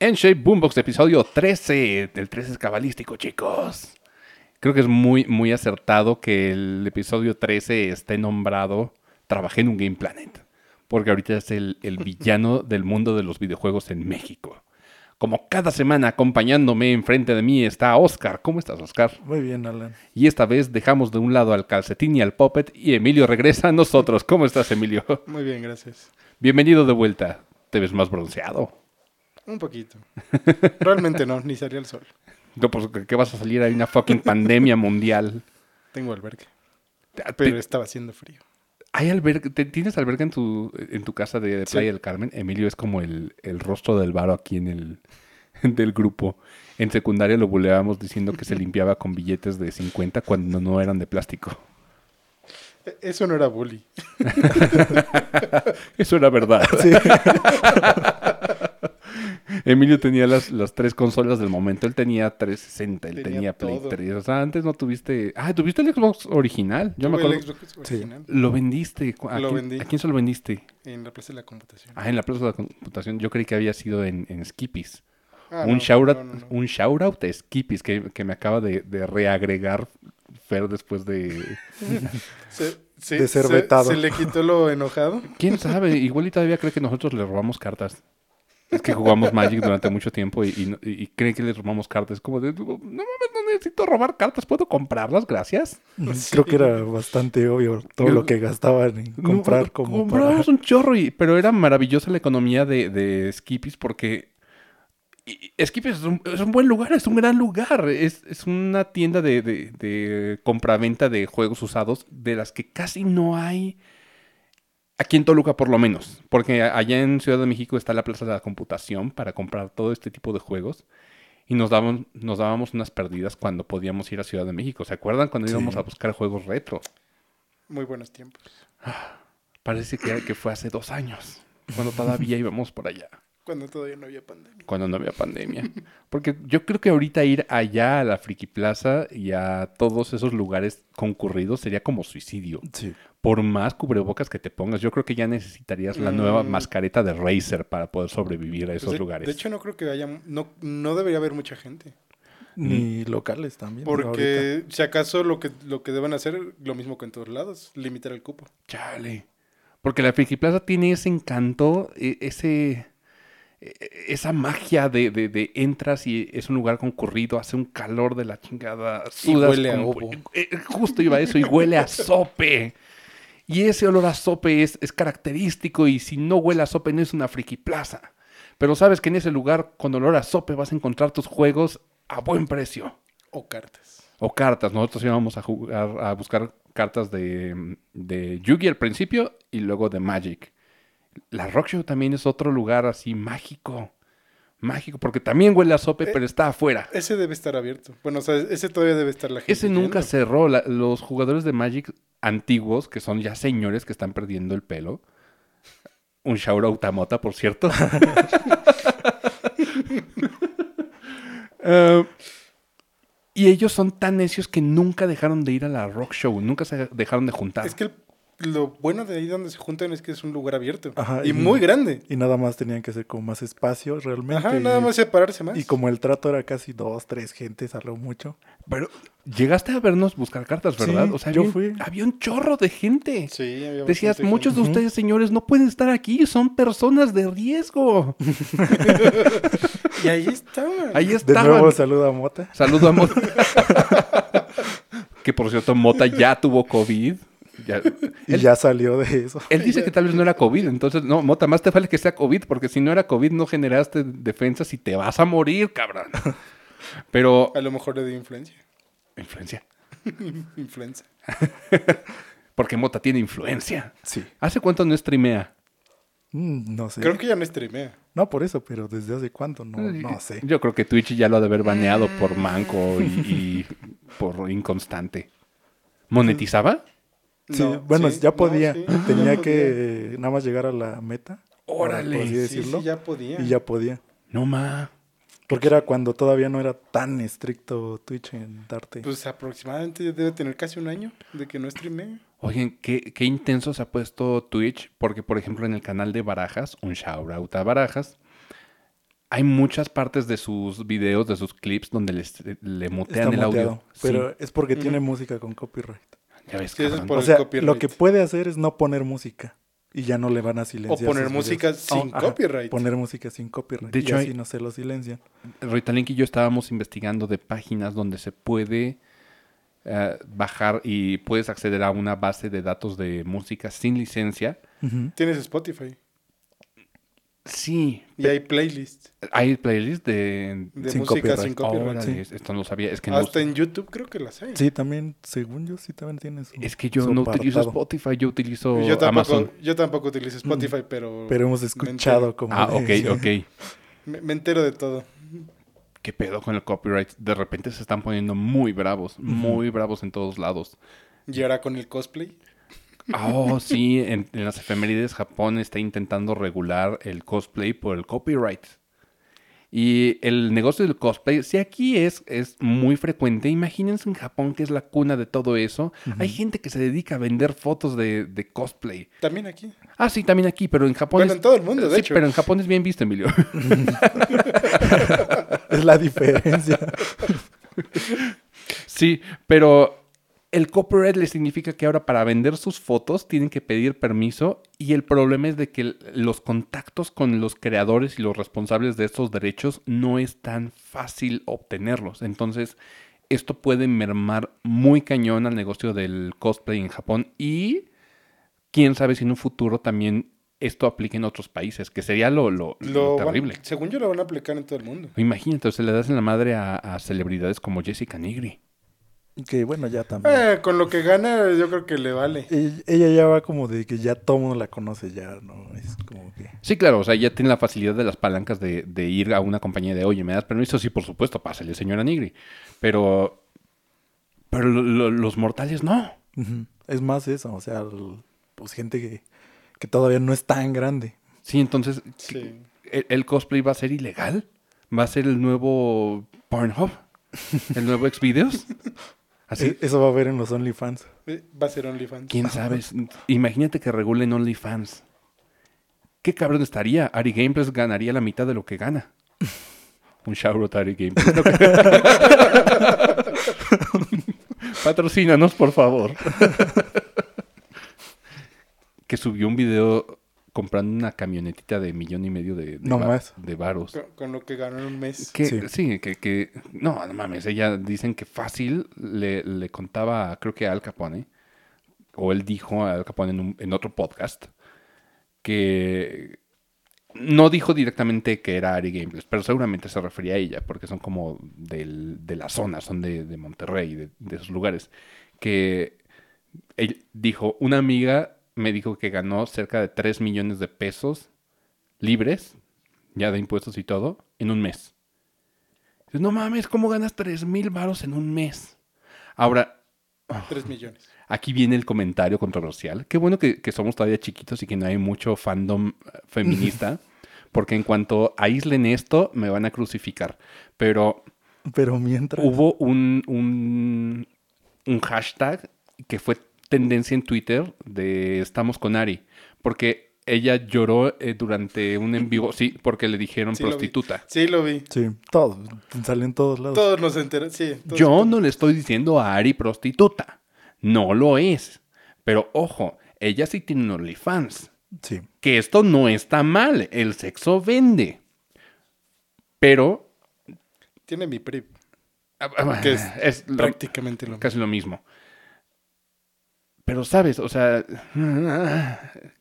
En Shape Boombox, episodio 13. El 13 es cabalístico, chicos. Creo que es muy, muy acertado que el episodio 13 esté nombrado Trabajé en un Game Planet. Porque ahorita es el, el villano del mundo de los videojuegos en México. Como cada semana acompañándome enfrente de mí está Oscar. ¿Cómo estás, Oscar? Muy bien, Alan. Y esta vez dejamos de un lado al calcetín y al puppet y Emilio regresa a nosotros. ¿Cómo estás, Emilio? Muy bien, gracias. Bienvenido de vuelta. Te ves más bronceado. Un poquito. Realmente no, ni salía el sol. No, pues ¿qué vas a salir? Hay una fucking pandemia mundial. Tengo albergue, Te- pero estaba haciendo frío. ¿Hay albergue? te- ¿Tienes albergue en tu, en tu casa de, de Sí. Playa del Carmen? Emilio es como el, el rostro del varo aquí en el del grupo. En secundaria lo buleábamos diciendo que se limpiaba con billetes de 50 cuando no eran de plástico. E- Eso no era bully. Eso era verdad. Emilio tenía las, las tres consolas del momento. Él tenía 360, él tenía, Tenía Play todo. 3. O sea, antes no tuviste... Ah, ¿tuviste el Xbox original? Yo me acuerdo... el Xbox Sí. original Lo vendiste. ¿A, Lo quién, vendí. ¿A quién se lo vendiste? en la Plaza de la Computación. Ah, en la plaza de la computación. Yo creí que había sido en, en Skippies. Ah, un, no, shout no, no, no. un shout out a Skippies que, que me acaba de, de reagregar Fer después de... Se, se- De ser se- vetado. Se le quitó lo enojado. ¿Quién sabe? Igual y todavía cree que nosotros le robamos cartas. Es que jugamos Magic durante mucho tiempo y, y, no- y cree que le robamos cartas. Es como de, no mames, no necesito robar cartas, ¿puedo comprarlas? Gracias. Creo que era bastante obvio todo lo que gastaban en comprar No, como para... Un chorro, y, pero era maravillosa la economía de, de Skippies porque Skippies es un, es un buen lugar, es un gran lugar. Es, es una tienda de, de, de compraventa de juegos usados de las que casi no hay aquí en Toluca por lo menos. Porque allá en Ciudad de México está la Plaza de la Computación para comprar todo este tipo de juegos. Y nos dábamos, nos dábamos unas perdidas cuando podíamos ir a Ciudad de México. ¿Se acuerdan cuando Sí. íbamos a buscar juegos retro? Muy buenos tiempos. Parece que, que fue hace dos años, cuando todavía íbamos por allá, Cuando todavía no había pandemia. cuando no había pandemia. Porque yo creo que ahorita ir allá a la Friki Plaza y a todos esos lugares concurridos sería como suicidio. Sí. Por más cubrebocas que te pongas, yo creo que ya necesitarías la nueva Mm. mascareta de Razer para poder sobrevivir a esos Pues de, lugares. de hecho, no creo que haya. No, no debería haber mucha gente. Ni locales también. Porque si acaso lo que, lo que deben hacer, lo mismo que en todos lados, limitar el cupo. Chale. Porque la Friki Plaza tiene ese encanto, e- ese, e- esa magia de, de- de entras y es un lugar concurrido, hace un calor de la chingada. Y sudas huele a ovo. Eh, Justo iba a eso, y huele a sope. Y ese olor a sope es, es característico y si no huele a sope no es una Friki Plaza. Pero sabes que en ese lugar con olor a sope vas a encontrar tus juegos a buen precio. O cartas. O cartas. Nosotros íbamos a jugar, a buscar cartas de, de Yugi al principio y luego de Magic. La Rock Show también es otro lugar así mágico. Mágico, porque también huele a sope, Eh, pero está afuera. Ese debe estar abierto. Bueno, o sea, ese todavía debe estar la gente. Ese nunca cerró. La- los jugadores de Magic antiguos, que son ya señores que están perdiendo el pelo. Un shout out a Mota, por cierto. Eh, y ellos son tan necios que nunca dejaron de ir a la rock show, nunca se dejaron de juntar. Es que el- lo bueno de ahí donde se juntan es que es un lugar abierto. Ajá, y, y- muy grande. Y nada más tenían que ser como más espacio realmente. Ajá, nada y- más separarse más. Y como el trato era casi dos, tres gentes, a lo mucho. Pero llegaste a vernos buscar cartas, ¿verdad? Sí, o sea, yo había, fui. había un chorro de gente. Sí, había Decías, muchos de ustedes, señores, no pueden estar aquí, son personas de riesgo. Y ahí estaban. Ahí De estaban. nuevo saludo a Mota. Saludo a Mota. que por cierto, Mota ya tuvo COVID. Ya- Y Él- ya salió de eso. Él dice que tal vez no era COVID, entonces, no, Mota, más te vale que sea COVID, porque si no era COVID no generaste defensas y te vas a morir, cabrón. Pero... A lo mejor le dio influencia. Influencia. Influenza. Porque Mota tiene influencia. Sí. ¿Hace cuánto no streamea? Mm, no sé. Creo que ya no streamea. No por eso, pero desde hace cuánto, no, no sé. Yo creo que Twitch ya lo ha de haber baneado por manco y, y por inconstante. ¿Monetizaba? Sí, No, bueno, sí, ya no, podía. sí, Tenía ya que nada más llegar a la meta. Órale. Así decirlo. sí, ya podía. Y ya podía. No ma. Porque era cuando todavía no era tan estricto Twitch en darte. Pues aproximadamente debe tener casi un año de que no streamea. Oigan, qué, qué intenso se ha puesto Twitch, porque por ejemplo en el canal de Barajas, un shout out a Barajas, hay muchas partes de sus videos, de sus clips, donde les, le mutean Está el audio. Pero Sí, es porque tiene música con copyright. Ya ves, Sí, eso es cabrón. por o sea, lo que puede hacer es no poner música. Y ya no le van a O silenciar. poner sus música videos. sin Ah, ajá, copyright. Poner música sin copyright. De y hecho, así hay- no se lo silencian. Rita Link y yo estábamos investigando de páginas donde se puede eh, bajar y puedes acceder a una base de datos de música sin licencia. Tienes Spotify. Sí, Y hay playlists hay playlists de... de Sin música copyright. sin copyright. Órale, sí. Esto no lo sabía. Es que, no, Hasta en YouTube creo que las hay. Sí, también, según yo, sí también tiene su. es que yo no utilizo. Spotify, yo utilizo yo, tampoco, Amazon. yo tampoco utilizo Spotify, pero, Pero hemos escuchado como. Ah, de- ok, ok. me, me entero de todo. ¿Qué pedo con el copyright? De repente se están poniendo muy bravos, muy bravos en todos lados. Y ahora con el cosplay. Oh, sí, en, en las efemérides Japón está intentando regular el cosplay por el copyright. Y el negocio del cosplay, si aquí es, es muy frecuente, imagínense en Japón que es la cuna de todo eso. Hay gente que se dedica a vender fotos de, de cosplay. También aquí. Ah, sí, también aquí, pero en Japón Bueno, es... en todo el mundo, de sí, hecho. pero en Japón es bien visto, Emilio. Es la diferencia. Sí, pero el copyright le significa que ahora para vender sus fotos tienen que pedir permiso y el problema es de que los contactos con los creadores y los responsables de estos derechos no es tan fácil obtenerlos. Entonces, esto puede mermar muy cañón al negocio del cosplay en Japón y quién sabe si en un futuro también esto aplique en otros países, que sería lo, lo- lo Lo van- terrible. según yo lo van a aplicar en todo el mundo. Imagínate, se le das en la madre a, a celebridades como Jessica Nigri. Que bueno, ya también. Eh, con lo que gana, yo creo que le vale. Ella, ella ya va como de que ya todo mundo la conoce ya, ¿no? Es como que... Sí, claro, o sea, ya tiene la facilidad de las palancas de, de ir a una compañía de, oye, ¿me das permiso? Sí, por supuesto, pásale, señora Nigri. Pero, pero lo- lo- los mortales no. Es más eso, o sea, el- pues gente que, que todavía no es tan grande. Sí, entonces, Sí. ¿el, el cosplay va a ser ilegal? ¿Va a ser el nuevo Pornhub? ¿El nuevo Xvideos? Así, E- Eso va a haber en los OnlyFans. Eh, Va a ser OnlyFans. quién sabe. Imagínate que regulen OnlyFans. ¿Qué cabrón estaría? Ari Gameplays ganaría la mitad de lo que gana. Un shout a Ari Gameplays. No, Patrocínanos, por favor. que subió un video comprando una camionetita de millón y medio de, de, No va- más. de varos. Con, con lo que ganó en un mes. Que, Sí. sí, que, que... No, no mames. Ella dicen que fácil le, le contaba, creo que a Al Capone, o él dijo a Al Capone en, un- en otro podcast, que no dijo directamente que era Ari Gameplays, pero seguramente se refería a ella, porque son como del- de la zona, son de, de Monterrey, de, de esos lugares. Que él dijo, una amiga me dijo que ganó cerca de 3 millones de pesos libres, ya de impuestos y todo, en un mes. Dices, No mames, ¿cómo ganas 3 mil varos en un mes? Ahora, Tres millones. Aquí viene el comentario controversial. Qué bueno que, que somos todavía chiquitos y que no hay mucho fandom eh, feminista, porque en cuanto aíslen esto, me van a crucificar. Pero Pero mientras... hubo un, un, un hashtag que fue tendencia en Twitter de Estamos con Ari, porque ella lloró eh, durante un en vivo, sí, porque le dijeron Sí, lo vi. prostituta. Sí, lo vi. Sí, todos. Salen en todos lados. Todos nos enteramos. Sí, todos- Yo no le estoy diciendo a Ari prostituta. No lo es. Pero ojo, ella sí tiene un OnlyFans. Sí. Que esto no está mal. El sexo vende. Pero. Tiene mi PRIP. ah, Que es es lo- Prácticamente lo mismo. casi lo mismo. Pero sabes, o sea.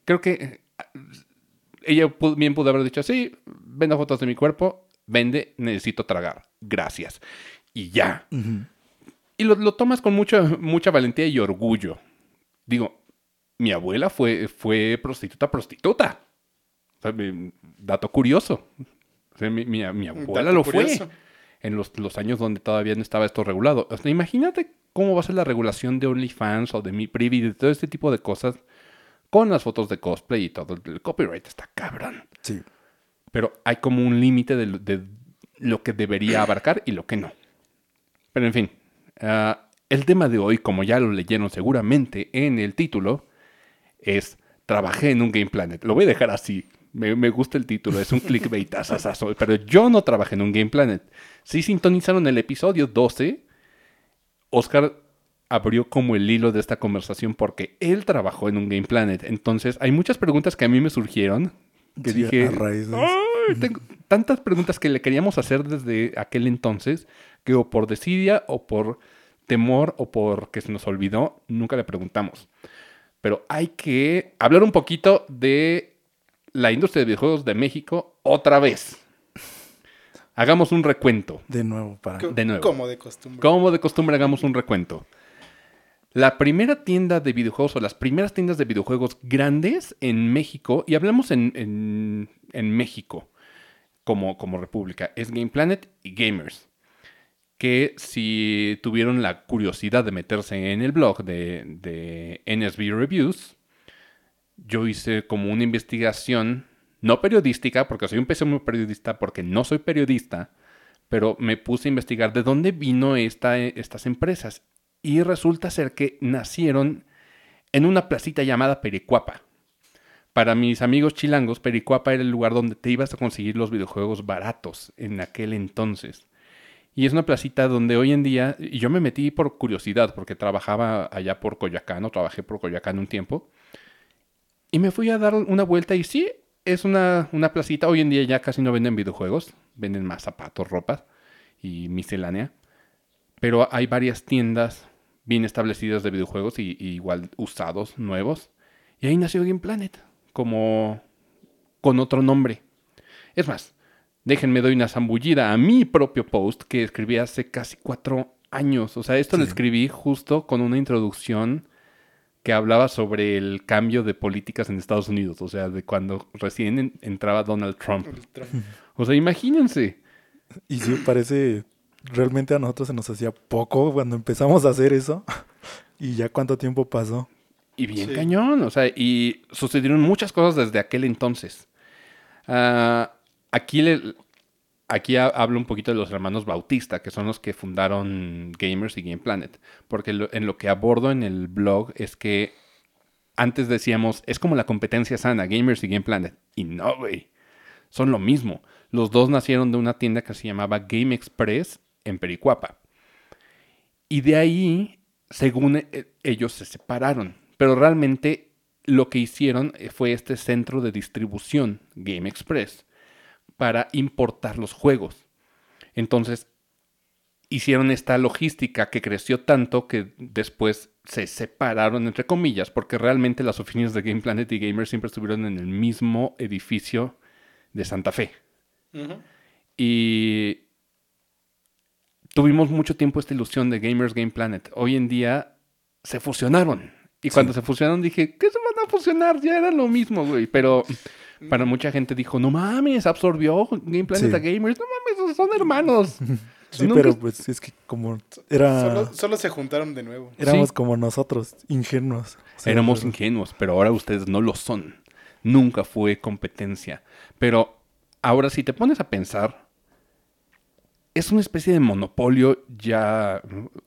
Creo que. Ella bien pudo haber dicho: Sí, venda fotos de mi cuerpo. Vende, necesito tragar. Gracias. Y ya. Y lo, lo tomas con mucha, mucha valentía y orgullo. Digo, mi abuela fue, fue prostituta, prostituta. O sea, mi- dato curioso. O sea, mi, mi- mi abuela dato lo curioso. fue. En los, los años donde todavía no estaba esto regulado. O sea, imagínate cómo va a ser la regulación de OnlyFans o de Mi Privi, de todo este tipo de cosas con las fotos de cosplay y todo. El copyright está cabrón. Sí. Pero hay como un límite de, lo- de lo que debería abarcar y lo que no. Pero en fin, ah, el tema de hoy, como ya lo leyeron seguramente en el título, es trabajé en un Game Planet. Lo voy a dejar así. Me, me gusta el título, es un clickbait. asasazo, pero yo no trabajé en un Game Planet. Sí sintonizaron el episodio 12. Oscar abrió como el hilo de esta conversación porque él trabajó en un Game Planet. Entonces, hay muchas preguntas que a mí me surgieron. Que Sí, dije, a raíz de eso. "Ay, tengo tantas preguntas que le queríamos hacer desde aquel entonces que o por desidia o por temor o porque se nos olvidó, nunca le preguntamos. Pero hay que hablar un poquito de la industria de videojuegos de México otra vez. Hagamos un recuento. De nuevo, para. De nuevo. Como de costumbre. Como de costumbre, hagamos un recuento. La primera tienda de videojuegos o las primeras tiendas de videojuegos grandes en México, y hablamos en, en- en México como, como república, es Game Planet y Gamers. Que si tuvieron la curiosidad de meterse en el blog de, de NSB Reviews, yo hice como una investigación, no periodística, porque soy un pésimo periodista, porque no soy periodista, pero me puse a investigar de dónde vino esta, estas empresas. Y resulta ser que nacieron en una placita llamada Pericuapa. Para mis amigos chilangos, Pericuapa era el lugar donde te ibas a conseguir los videojuegos baratos en aquel entonces. Y es una placita donde hoy en día, y yo me metí por curiosidad, porque trabajaba allá por Coyoacán, o trabajé por Coyoacán un tiempo, y me fui a dar una vuelta y sí, es una, una placita. Hoy en día ya casi no venden videojuegos, venden más zapatos, ropas y miscelánea. Pero hay varias tiendas bien establecidas de videojuegos y, y igual usados, nuevos. Y ahí nació Game Planet, como con otro nombre. Es más, déjenme doy una zambullida a mi propio post que escribí hace casi cuatro años. O sea, esto lo escribí justo con una introducción que hablaba sobre el cambio de políticas en Estados Unidos, o sea, de cuando recién en- entraba Donald Trump. O sea, imagínense. Y sí, parece. Realmente a nosotros se nos hacía poco cuando empezamos a hacer eso. Y ya cuánto tiempo pasó. Y bien Sí. cañón, o sea, y sucedieron muchas cosas desde aquel entonces. Ah, aquí le, aquí ha- hablo un poquito de los hermanos Bautista, que son los que fundaron Gamers y Game Planet, porque en lo que abordo en el blog es que antes decíamos, es como la competencia sana, Gamers y Game Planet, y no, güey, son lo mismo. Los dos nacieron de una tienda que se llamaba Game Express en Pericuapa. Y de ahí, según eh, ellos, se separaron. Pero realmente lo que hicieron eh, fue este centro de distribución, Game Express, para importar los juegos. Entonces, hicieron esta logística que creció tanto que después se separaron, entre comillas, porque realmente las oficinas de Game Planet y Gamers siempre estuvieron en el mismo edificio de Santa Fe. Y tuvimos mucho tiempo esta ilusión de Gamers Game Planet. Hoy en día se fusionaron. Y cuando se fusionaron dije, ¿qué se van a fusionar? Ya era lo mismo, güey. Pero para mucha gente dijo, no mames, absorbió Game Planet Sí. a Gamers. No mames, son hermanos. Sí, Nunca pero es- pues es que como era Solo, solo se juntaron de nuevo. éramos Sí. como nosotros, ingenuos. O sea, Éramos pero- ingenuos, pero ahora ustedes no lo son. Nunca fue competencia. Pero ahora si te pones a pensar, es una especie de monopolio ya...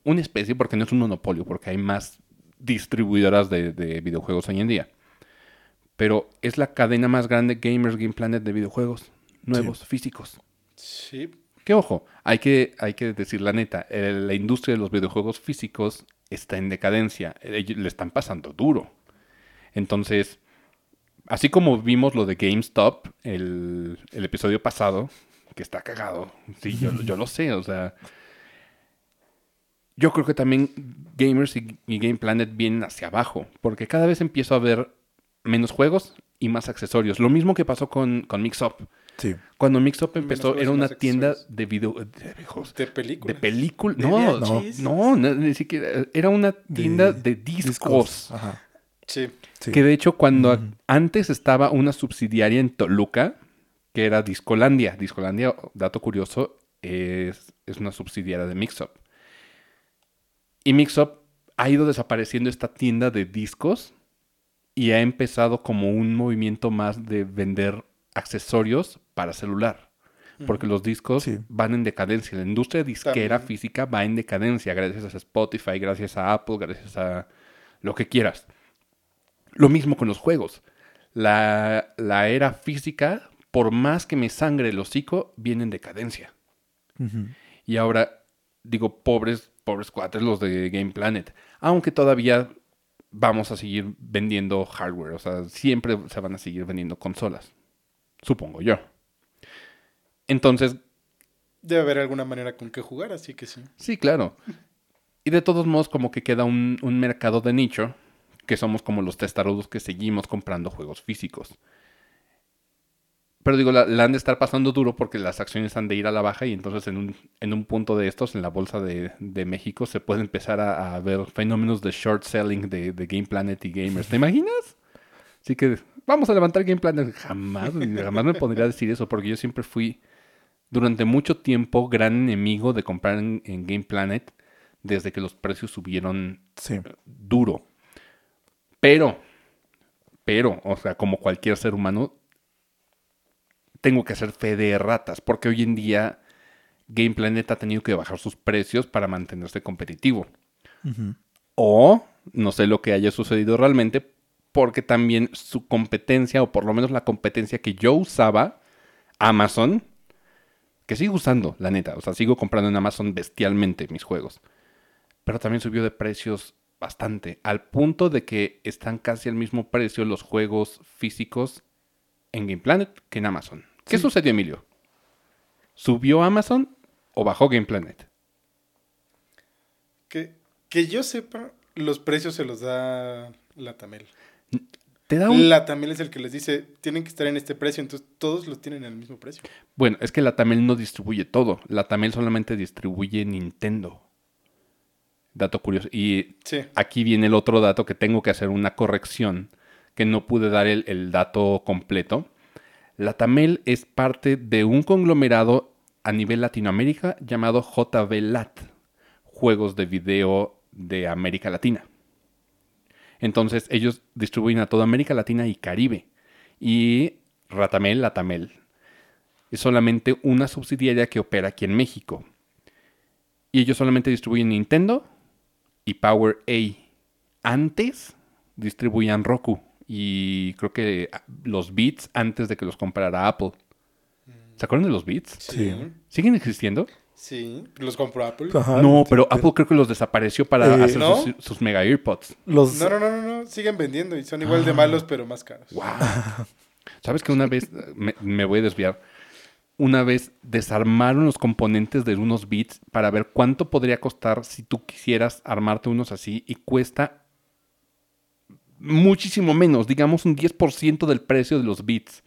Una especie porque no es un monopolio, porque hay más distribuidoras de, de videojuegos hoy en día. Pero es la cadena más grande Gamers Game Planet de videojuegos nuevos, físicos. Sí. Que ojo, hay que, hay que decir la neta, eh, la industria de los videojuegos físicos está en decadencia, ellos le están pasando duro. Entonces, así como vimos lo de GameStop, el, el episodio pasado, que está cagado, sí, yo, yo lo sé, o sea, yo creo que también Gamers y, y Game Planet vienen hacia abajo, porque cada vez empiezo a ver menos juegos y más accesorios. Lo mismo que pasó con, con Mix Up. Sí. Cuando Mix Up Menos empezó, era una tienda de video... De, videojuegos, De de películas. película. De No, no. No, no, ni siquiera. Era una tienda de, discos. Ajá. Sí. Sí. Que de hecho, cuando antes estaba una subsidiaria en Toluca, que era Discolandia. Discolandia, dato curioso, es, es una subsidiaria de Mixup. Y Mixup ha ido desapareciendo esta tienda de discos y ha empezado como un movimiento más de vender accesorios para celular. Porque los discos Sí. van en decadencia. La industria disquera También. física va en decadencia gracias a Spotify, gracias a Apple, gracias a lo que quieras. Lo mismo con los juegos. la, la era física, por más que me sangre el hocico, viene en decadencia. Y ahora, digo, pobres, pobres cuates los de Game Planet. Aunque todavía vamos a seguir vendiendo hardware. O sea, siempre se van a seguir vendiendo consolas. Supongo yo. Entonces, Debe haber alguna manera con que jugar, así que sí. sí, claro. Y de todos modos, como que queda un, un mercado de nicho, que somos como los testarudos que seguimos comprando juegos físicos. Pero digo, la, la han de estar pasando duro porque las acciones han de ir a la baja y entonces en un, en un punto de estos, en la bolsa de, de México, se puede empezar a, a ver fenómenos de short selling de, de Game Planet y gamers. ¿Te imaginas? Así que vamos a levantar Game Planet. Jamás, jamás me pondría a decir eso porque yo siempre fui durante mucho tiempo gran enemigo de comprar en, en Game Planet desde que los precios subieron Sí. duro. Pero, pero, o sea, como cualquier ser humano, tengo que hacer fe de ratas, porque hoy en día Game Planet ha tenido que bajar sus precios para mantenerse competitivo. O no sé lo que haya sucedido realmente, porque también su competencia, o por lo menos la competencia que yo usaba, Amazon, que sigo usando, la neta, o sea, sigo comprando en Amazon bestialmente mis juegos, pero también subió de precios bastante, al punto de que están casi al mismo precio los juegos físicos en Game Planet que en Amazon. ¿Qué Sí. sucedió, Emilio? ¿Subió Amazon o bajó Game Planet? Que, que yo sepa, los precios se los da la Tamel. Te da un... La Tamel es el que les dice, tienen que estar en este precio, entonces todos los tienen al mismo precio. Bueno, es que la Tamel no distribuye todo. La Tamel solamente distribuye Nintendo. Dato curioso. Y Sí. aquí viene el otro dato que tengo que hacer una corrección, que no pude dar el, el dato completo. La Tamel es parte de un conglomerado a nivel Latinoamérica llamado JV Lat, Juegos de Video de América Latina. Entonces ellos distribuyen a toda América Latina y Caribe. Y Ratamel, Latamel, es solamente una subsidiaria que opera aquí en México. Y ellos solamente distribuyen Nintendo y Power A. Antes distribuían Roku y creo que ah, los Beats antes de que los comprara Apple. ¿Se acuerdan de los Beats? Sí. ¿Siguen existiendo? Sí. Los compró Apple. Ajá, no, pero Apple creo que los desapareció para Eh, hacer ¿no? sus, sus mega earpods. Los, No, no, no, no, no. Siguen vendiendo y son igual de malos, pero más caros. Wow. ¿Sabes que una vez, me, me voy a desviar, una vez desarmaron los componentes de unos bits para ver cuánto podría costar si tú quisieras armarte unos así y cuesta muchísimo menos, digamos un 10% del precio de los bits.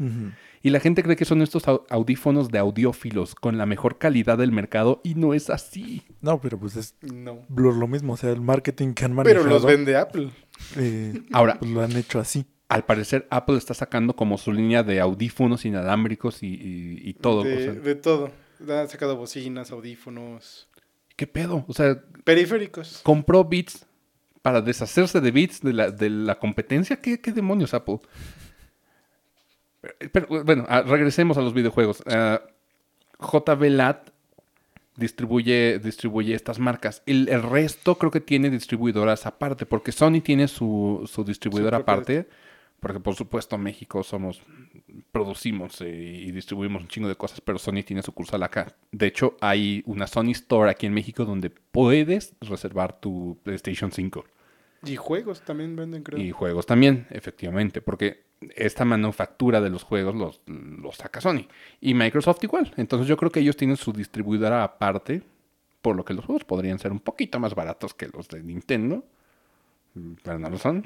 Y la gente cree que son estos au- audífonos de audiófilos con la mejor calidad del mercado y no es así. No, pero pues es No. lo, lo mismo, o sea, el marketing que han manejado. Pero los vende Apple. eh, Ahora, pues lo han hecho así. al parecer Apple está sacando como su línea de audífonos inalámbricos y, y- y todo. De, o sea, de todo. Han sacado bocinas, audífonos, ¿Qué pedo? O sea, periféricos. compró Beats para deshacerse de Beats de la, de la competencia. ¿Qué, qué demonios, Apple? Pero, bueno, ah, regresemos a los videojuegos. Ah, JB Lat distribuye, distribuye estas marcas. El, el resto creo que tiene distribuidoras aparte, porque Sony tiene su, su distribuidora aparte. Porque por supuesto México somos, producimos eh, y distribuimos un chingo de cosas, pero Sony tiene sucursal acá. De hecho, hay una Sony Store aquí en México donde puedes reservar tu PlayStation 5. Y juegos también venden, creo. Y juegos también, efectivamente, porque esta manufactura de los juegos los, los saca Sony. Y Microsoft igual. Entonces yo creo que ellos tienen su distribuidora aparte, por lo que los juegos podrían ser un poquito más baratos que los de Nintendo. Pero no lo son.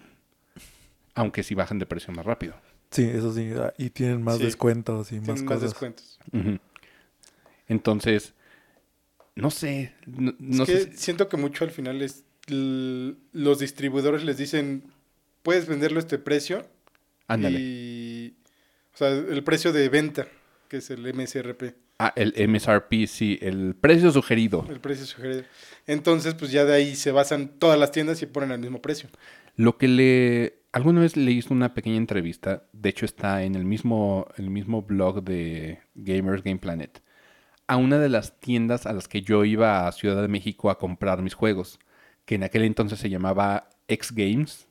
Aunque sí bajan de precio más rápido. Sí, eso sí. ah, Y tienen más Sí. descuentos y más Tienen más cosas. descuentos. Ujú. Entonces, no sé. No, no es que si- siento que mucho al final es los distribuidores les dicen puedes venderlo a este precio Ándale. y o sea el precio de venta que es el MSRP Ah, el MSRP, sí, el precio sugerido. el precio sugerido entonces pues ya de ahí se basan todas las tiendas y ponen al mismo precio Lo que le... Alguna vez le hice una pequeña entrevista, de hecho está en el mismo, el mismo blog de Gamers Game Planet, a una de las tiendas a las que yo iba a Ciudad de México a comprar mis juegos, que en aquel entonces se llamaba X Games,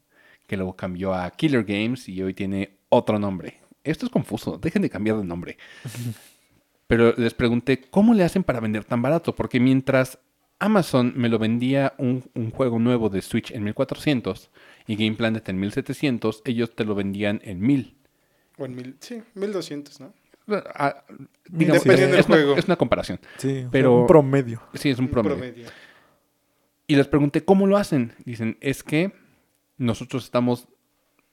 que luego cambió a Killer Games y hoy tiene otro nombre. Esto es confuso, dejen de cambiar de nombre. Pero les pregunté, ¿cómo le hacen para vender tan barato? Porque mientras Amazon me lo vendía un, un juego nuevo de Switch en 1400 y Game Planet en 1700, ellos te lo vendían en 1000. O en mil, sí, 1200, ¿no? Ah, digamos, Dependiendo es, del es una, juego. es una comparación. Sí, Pero- un promedio. Sí, es un Un promedio. Y les pregunté cómo lo hacen. Dicen, es que nosotros estamos,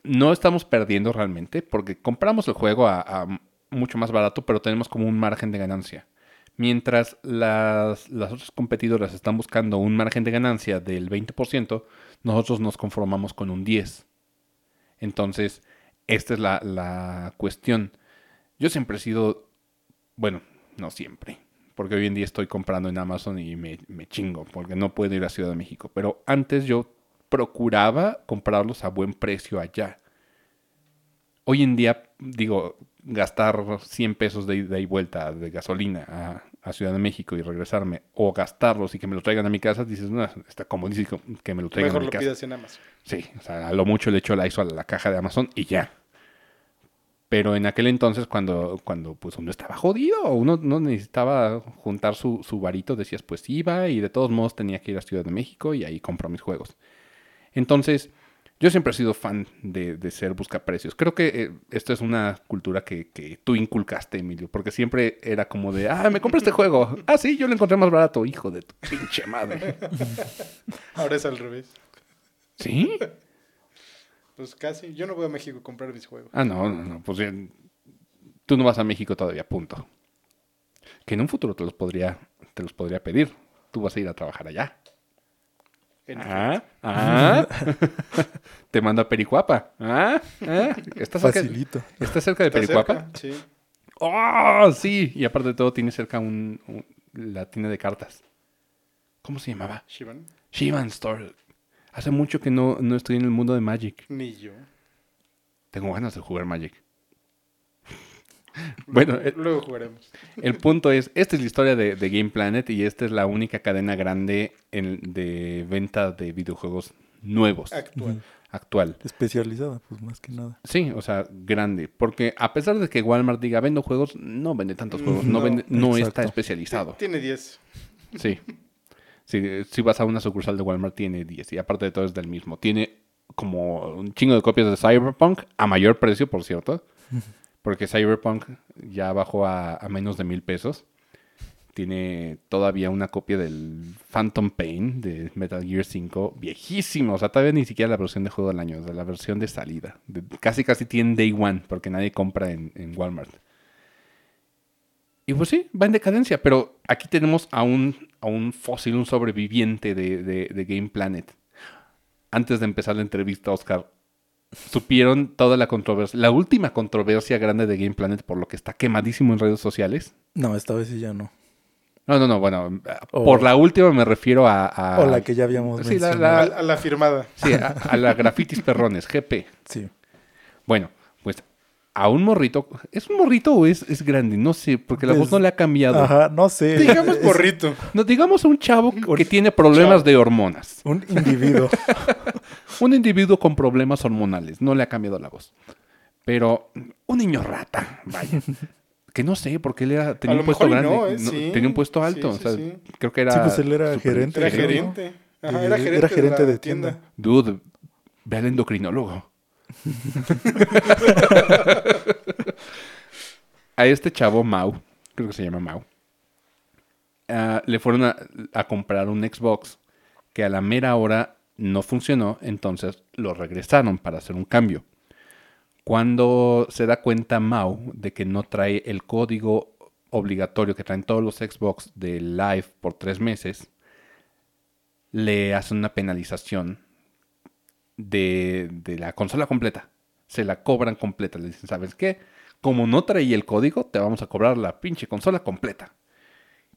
no estamos perdiendo realmente, porque compramos el juego a, a mucho más barato, pero tenemos como un margen de ganancia. Mientras las, las otras competidoras están buscando un margen de ganancia del 20%, nosotros nos conformamos con un 10%. Entonces, esta es la, la cuestión. Yo siempre he sido, bueno, no siempre, porque hoy en día estoy comprando en Amazon y me, me chingo, porque no puedo ir a Ciudad de México. Pero antes yo procuraba comprarlos a buen precio allá. Hoy en día, digo, gastar 100 pesos de ida y vuelta de gasolina a Ciudad de México y regresarme, o gastarlos y que me lo traigan a mi casa, dices, no, está comodísimo que me lo traigan Mejor a mi lo casa. pidas en Amazon. Sí, o sea, a lo mucho le echo la ISO a la caja de Amazon y ya. Pero en aquel entonces, cuando, cuando pues uno estaba jodido, uno no necesitaba juntar su, su varito, decías, pues iba y de todos modos tenía que ir a Ciudad de México y ahí compro mis juegos. Entonces, yo siempre he sido fan de, de ser buscaprecios. Creo que eh, esto es una cultura que, que tú inculcaste, Emilio, porque siempre era como de, ah, me compré este juego. Ah, sí, yo lo encontré más barato, hijo de tu pinche madre. Ahora es al revés. ¿Sí? Pues casi. Yo no voy a México a comprar mis juegos. Ah, no, no, no. Pues bien, tú no vas a México todavía, punto. Que en un futuro te los podría, te los podría pedir. Tú vas a ir a trabajar allá. Ah, ah. te mando a Pericuapa. Ah, ah. ¿Estás cerca, Facilito. ¿Estás cerca de ¿Está Pericuapa? cerca? Sí. ¡Oh, sí! Y aparte de todo, tiene cerca un, un- la tienda de cartas. ¿Cómo se llamaba? Shivan. Shivan Store. Hace mucho que no, no estoy en el mundo de Magic. Ni yo. Tengo ganas de jugar Magic. bueno, eh, Luego jugaremos. El punto es, esta es la historia de, de Game Planet y esta es la única cadena grande en- de venta de videojuegos nuevos, Actual. actual. Especializada, pues más que nada. Sí, o sea, grande. Porque a pesar de que Walmart diga vendo juegos, no vende tantos juegos, no, No, vende- no está especializado. Tiene 10. Sí. Sí, Si vas a una sucursal de Walmart, tiene 10 y aparte de todo es del mismo. Tiene como un chingo de copias de Cyberpunk a mayor precio, por cierto. Porque Cyberpunk ya bajó a, menos de mil pesos. Tiene todavía una copia del Phantom Pain de Metal Gear 5, viejísimo. O sea, todavía ni siquiera la versión de juego del año, de la versión de salida. Casi, casi tiene Day One, porque nadie compra en, Walmart. Y pues sí, va en decadencia, pero aquí tenemos a un, fósil, un sobreviviente de- de Game Planet. Antes de empezar la entrevista, Oscar, supieron toda la controversia, la última controversia grande de Game Planet, por lo que está quemadísimo en redes sociales. No, esta vez sí ya no. No, no, no, bueno, O- por la última me refiero a... a- o la que ya habíamos. Sí, la- mencionado. la- A, a la firmada. Sí, a, a la Grafitis Perrones, GP. Sí. Bueno, a un morrito, ¿es un morrito o es, es grande? No sé, porque la voz no le ha cambiado. Ajá, no sé. Digamos Es borrito. No, digamos un chavo que tiene problemas Chavo. de hormonas. Un individuo. Un individuo con problemas hormonales. No le ha cambiado la voz. Pero un niño rata, vaya. Que no sé, porque él era, tenía A un puesto grande. no, ¿eh? no, Sí, tenía un puesto alto. sí, o sea, sí. creo que era. Sí, pues él era gerente. Era gerente. Ajá, De- era era gerente, gerente de, la de tienda. Dude, ve al endocrinólogo. a este chavo, Mau, creo que se llama Mau, ah, le fueron a, a comprar un Xbox que a la mera hora no funcionó, entonces lo regresaron para hacer un cambio. Cuando se da cuenta Mau de que no trae el código obligatorio que traen todos los Xbox de Live por tres meses, le hacen una penalización de, la consola completa. Se la cobran completa. Le dicen, ¿sabes qué? Como no traía el código, te vamos a cobrar la pinche consola completa.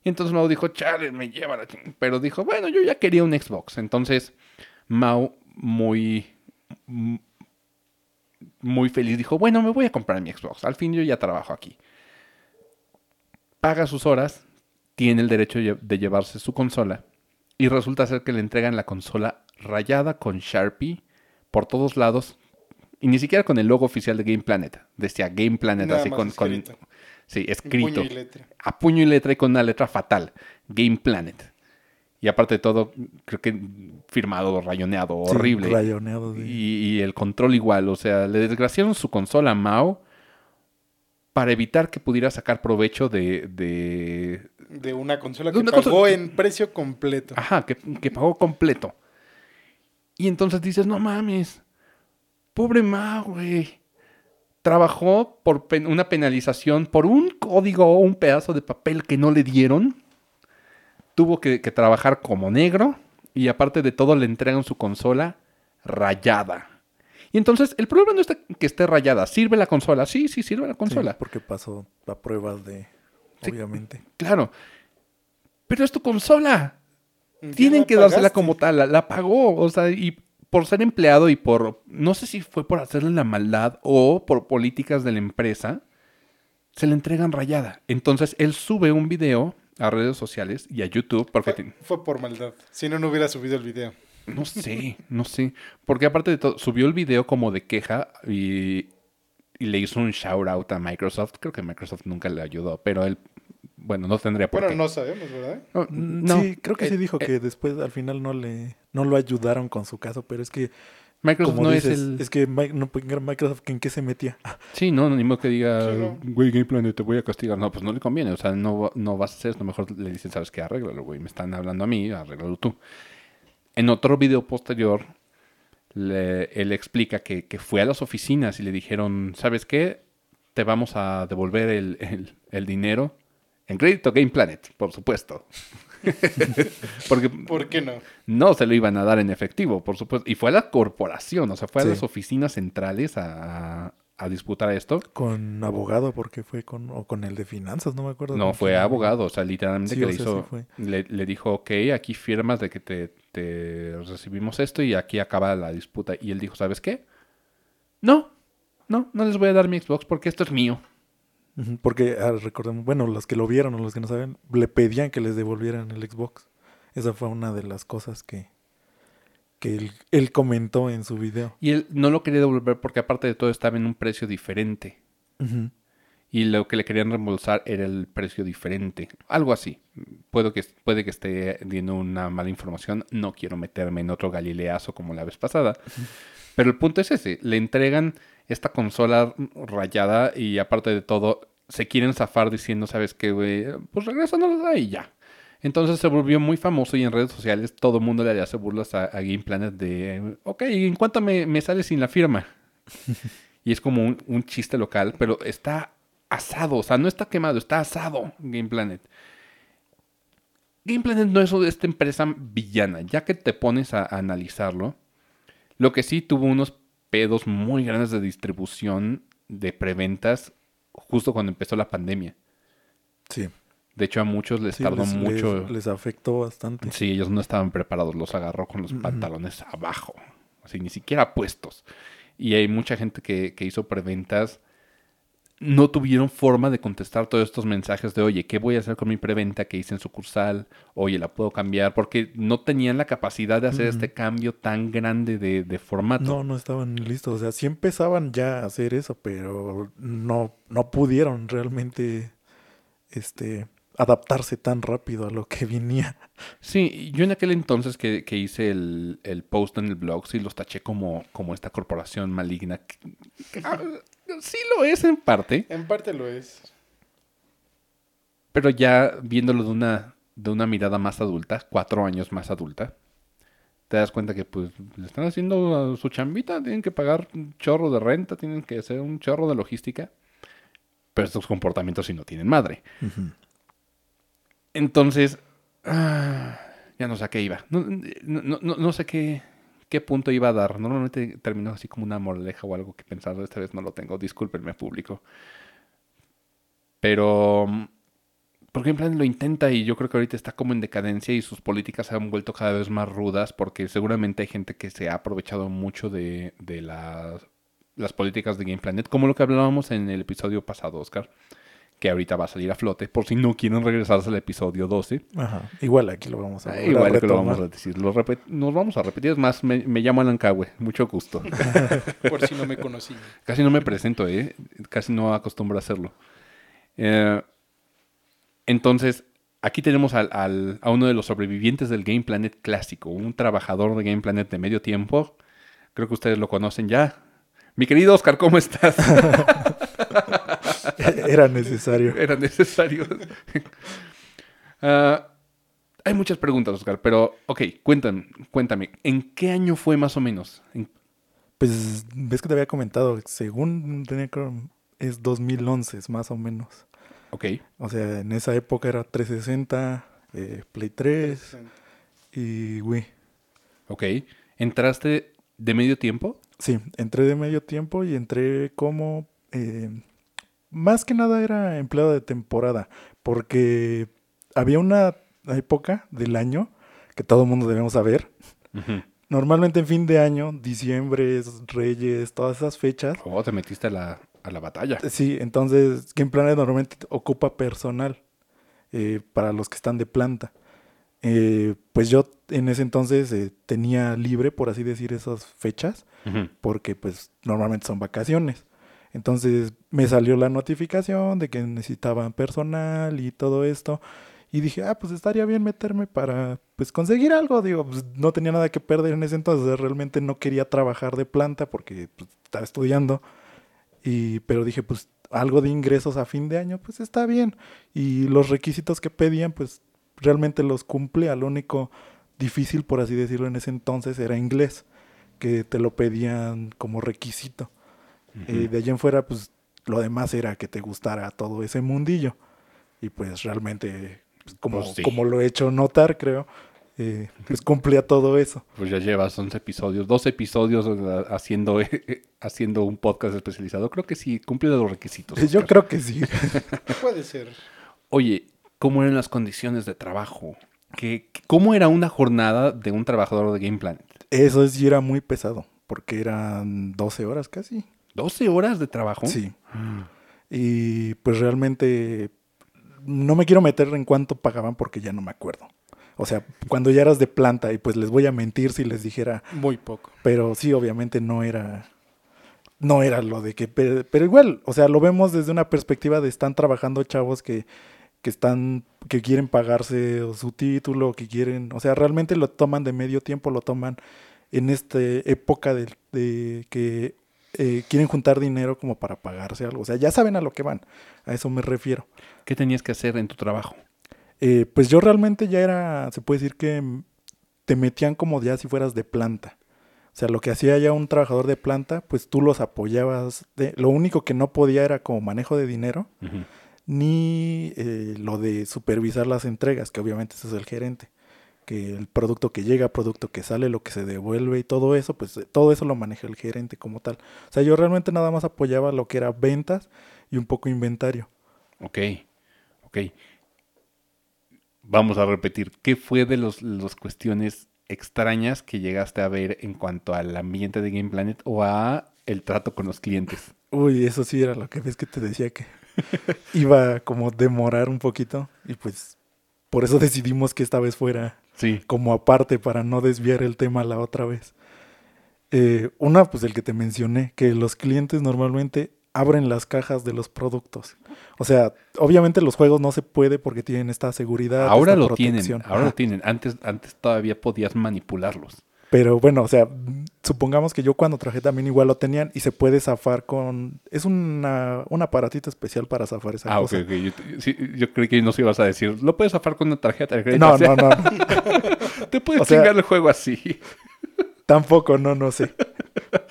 Y entonces Mau dijo, chale, me lleva la ching-". Pero dijo, bueno, yo ya quería un Xbox. Entonces Mau, muy, muy feliz, dijo, bueno, me voy a comprar mi Xbox. Al fin yo ya trabajo aquí. Paga sus horas, tiene el derecho de llevarse su consola. Y resulta ser que le entregan la consola rayada con Sharpie por todos lados Y ni siquiera con el logo oficial de Game Planet. Decía Game Planet Nada así más con, con- escrito. Sí, escrito. puño y letra. A puño y letra y con una letra fatal. Game Planet. Y aparte de todo, creo que firmado, rayoneado, Sí, horrible. rayoneado, sí. Y, y el control igual. O sea, le desgraciaron su consola a Mao para evitar que pudiera sacar provecho de, de De una consola De que una pagó consola- en precio completo. Ajá, que, que pagó completo. Y entonces dices, no mames, pobre Ma, güey. Trabajó por pen- una penalización, por un código o un pedazo de papel que no le dieron. Tuvo que, que trabajar como negro y aparte de todo le entregan su consola rayada. Y entonces el problema no está que esté rayada. ¿Sirve la consola? Sí, sí, sirve la Sí, consola. porque pasó a pruebas de, Sí. obviamente. Claro. Pero es tu consola. Tienen que dársela como tal, la, la pagó, o sea, y por ser empleado y por, no sé si fue por hacerle la maldad o por políticas de la empresa, se le entregan rayada. Entonces él sube un video a redes sociales y a YouTube, porque fue por maldad. Si no, no hubiera subido el video. no sé, no sé, porque aparte de todo, subió el video como de queja y, y le hizo un shout out a Microsoft. Creo que Microsoft nunca le ayudó, pero él, bueno, no tendría por Bueno, qué. no sabemos, ¿verdad? No, no. Sí, creo que Eh, sí dijo eh, que después al final no le no lo ayudaron con su caso, pero es que Microsoft como no dices, es el... es que no, Microsoft ¿en qué se metía? Sí, no, ni modo que diga, Sí, no. güey, Game Planet, te voy a castigar. No, pues no le conviene. O sea, no, no vas a hacer esto. Mejor le dicen, ¿sabes qué? Arréglalo, güey. Me están hablando a mí, arréglalo tú. En otro video posterior, le- él explica que, que fue a las oficinas y le dijeron, ¿sabes qué? Te vamos a devolver el, el- el dinero en crédito Game Planet, por supuesto. Porque ¿Por qué no? no se lo iban a dar en efectivo, por supuesto. Y fue a la corporación, o sea, fue a Sí. las oficinas centrales a, a disputar esto. Con abogado, porque fue con, o con el de finanzas, no me acuerdo. No, fue abogado, o sea, literalmente Sí, que o le sea, hizo, sí fue. le, le dijo, ok, aquí firmas de que te, te recibimos esto y aquí acaba la disputa. Y él dijo, ¿sabes qué? No, no, no les voy a dar mi Xbox porque esto es mío. Porque ah, recordemos, bueno, los que lo vieron o los que no saben, le pedían que les devolvieran el Xbox. Esa fue una de las cosas que, que él, él comentó en su video. Y él no lo quería devolver porque aparte de todo estaba en un precio diferente. Y lo que le querían reembolsar era el precio diferente. Algo así. Puedo que, puede que esté dando una mala información. No quiero meterme en otro galileazo como la vez pasada. Pero el punto es ese. Le entregan esta consola rayada y aparte de todo, se quieren zafar diciendo, ¿sabes qué, güey? Pues regrésanos ahí ya. Entonces se volvió muy famoso y en redes sociales todo el mundo le hace burlas a, a Game Planet de, ok, ¿en cuánto me, me sale sin la firma? y es como un, un chiste local, pero está asado, o sea, no está quemado, está asado Game Planet. Game Planet no es esta empresa villana, ya que te pones a, a analizarlo. Lo que sí tuvo unos pedos muy grandes de distribución de preventas justo cuando empezó la pandemia. Sí, De hecho, a muchos les sí, tardó les, mucho. les- les afectó bastante. Sí, ellos no estaban preparados, los agarró con los pantalones abajo, así ni siquiera puestos. Y hay mucha gente que, que hizo preventas, no tuvieron forma de contestar todos estos mensajes de, oye, ¿qué voy a hacer con mi preventa que hice en sucursal? Oye, ¿la puedo cambiar? Porque no tenían la capacidad de hacer este cambio tan grande de, de formato. No, no estaban listos. O sea, sí empezaban ya a hacer eso, pero no, no pudieron realmente este, adaptarse tan rápido a lo que venía. Sí, yo en aquel entonces que, que hice el, el post en el blog, sí los taché como, como esta corporación maligna. Sí lo es en parte. En parte lo es. Pero ya viéndolo de una, de una mirada más adulta, cuatro años más adulta, te das cuenta que pues le están haciendo su chambita, tienen que pagar un chorro de renta, tienen que hacer un chorro de logística, pero estos comportamientos sí no tienen madre. Entonces, ah, ya no sé a qué iba. No- no- no sé qué, qué punto iba a dar. Normalmente terminó así como una moraleja o algo que pensar. Esta vez no lo tengo. Discúlpenme, público. Pero, porque en plan lo intenta y yo creo que ahorita está como en decadencia y sus políticas se han vuelto cada vez más rudas porque seguramente hay gente que se ha aprovechado mucho de, las políticas de Game Planet, como lo que hablábamos en el episodio pasado, Oscar que ahorita va a salir a flote, por si no quieren regresarse al episodio 12. Ajá. Igual aquí lo vamos a a igual que lo vamos a decir. Lo repet- nos vamos a repetir. Es más, me, me llamo Alan Cahue. Mucho gusto. Por si no me conocían. Casi no me presento, ¿eh? Casi no acostumbro a hacerlo. Eh, entonces, aquí tenemos al- al- a uno de los sobrevivientes del Game Planet clásico, un trabajador de Game Planet de medio tiempo. Creo que ustedes lo conocen ya. Mi querido Oscar, ¿cómo estás? Era necesario. Era necesario. Ah, hay muchas preguntas, Oscar, pero, ok, cuéntame, cuéntame, ¿en qué año fue más o menos? ¿En- Pues ves que te había comentado, según tenía que es 2011 es más o menos. ok, O sea, en esa época era 360, eh, Play 3 y Wii. ok. ¿Entraste de medio tiempo? Sí, entré de medio tiempo y entré como... eh, más que nada era empleado de temporada, porque había una época del año que todo el mundo debemos saber. Normalmente en fin de año, diciembre, Reyes, todas esas fechas. Oh, te metiste a la, a la batalla. Sí, entonces Game Planet normalmente ocupa personal eh, para los que están de planta. Eh, pues yo en ese entonces eh, tenía libre, por así decir, esas fechas, porque pues normalmente son vacaciones. Entonces me salió la notificación de que necesitaban personal y todo esto. Y dije, ah, pues estaría bien meterme para pues conseguir algo. Digo, pues no tenía nada que perder en ese entonces. Realmente no quería trabajar de planta porque pues, estaba estudiando. Y, pero dije, pues algo de ingresos a fin de año, pues está bien. Y los requisitos que pedían, pues realmente los cumplía. Lo único difícil, por así decirlo, en ese entonces era inglés, que te lo pedían como requisito. Eh, de allí en fuera, pues lo demás era que te gustara todo ese mundillo. Y pues realmente, pues, como, Pues sí. como lo he hecho notar, creo, eh, pues cumplía todo eso. Pues ya llevas 11 episodios, 12 episodios eh, haciendo, haciendo un podcast especializado. Creo que sí, cumple los requisitos. Yo Oscar. creo que sí. Puede ser. Oye, ¿cómo eran las condiciones de trabajo? ¿Qué, ¿Cómo era una jornada de un trabajador de Game Planet? Eso sí era muy pesado, porque eran 12 horas casi. ¿12 horas de trabajo? Sí. Y pues realmente no me quiero meter en cuánto pagaban porque ya no me acuerdo. O sea, cuando ya eras de planta y pues les voy a mentir si les dijera, Muy poco. pero sí, obviamente no era no era lo de que pero, pero igual, o sea, lo vemos desde una perspectiva de están trabajando chavos que que están que quieren pagarse su título, que quieren, o sea, realmente lo toman de medio tiempo, lo toman en esta época de, de que eh, quieren juntar dinero como para pagarse algo. O sea, ya saben a lo que van. A eso me refiero. ¿Qué tenías que hacer en tu trabajo? Eh, pues yo realmente ya era, se puede decir que te metían como ya si fueras de planta. O sea, lo que hacía ya un trabajador de planta, pues tú los apoyabas. De, lo único que no podía era como manejo de dinero. Ni eh, lo de supervisar las entregas, que obviamente ese es el gerente. Que el producto que llega, producto que sale, lo que se devuelve y todo eso, pues eh, todo eso lo maneja el gerente como tal. O sea, yo realmente nada más apoyaba lo que era ventas y un poco inventario. Ok, ok. Vamos a repetir. ¿Qué fue de los, las cuestiones extrañas que llegaste a ver en cuanto al ambiente de Game Planet o a el trato con los clientes? Uy, eso sí era lo que ves que te decía que iba como demorar un poquito y pues por eso decidimos que esta vez fuera Sí. como aparte para no desviar el tema la otra vez. Eh, una, pues el que te mencioné, que los clientes normalmente abren las cajas de los productos. O sea, obviamente los juegos no se puede porque tienen esta seguridad. Ahora esta lo protección. tienen, ahora lo tienen. Antes, antes todavía podías manipularlos. Pero bueno, o sea, supongamos que yo cuando traje también igual lo tenían y se puede zafar con... Es una, un aparatito especial para zafar esa Ah, ok, cosa. ok. Yo, sí, yo creí que nos ibas a decir, lo puedes zafar con una tarjeta de crédito. No, O sea, no, no. Te puedes O sea- chingar el juego así. Tampoco, no, no sé.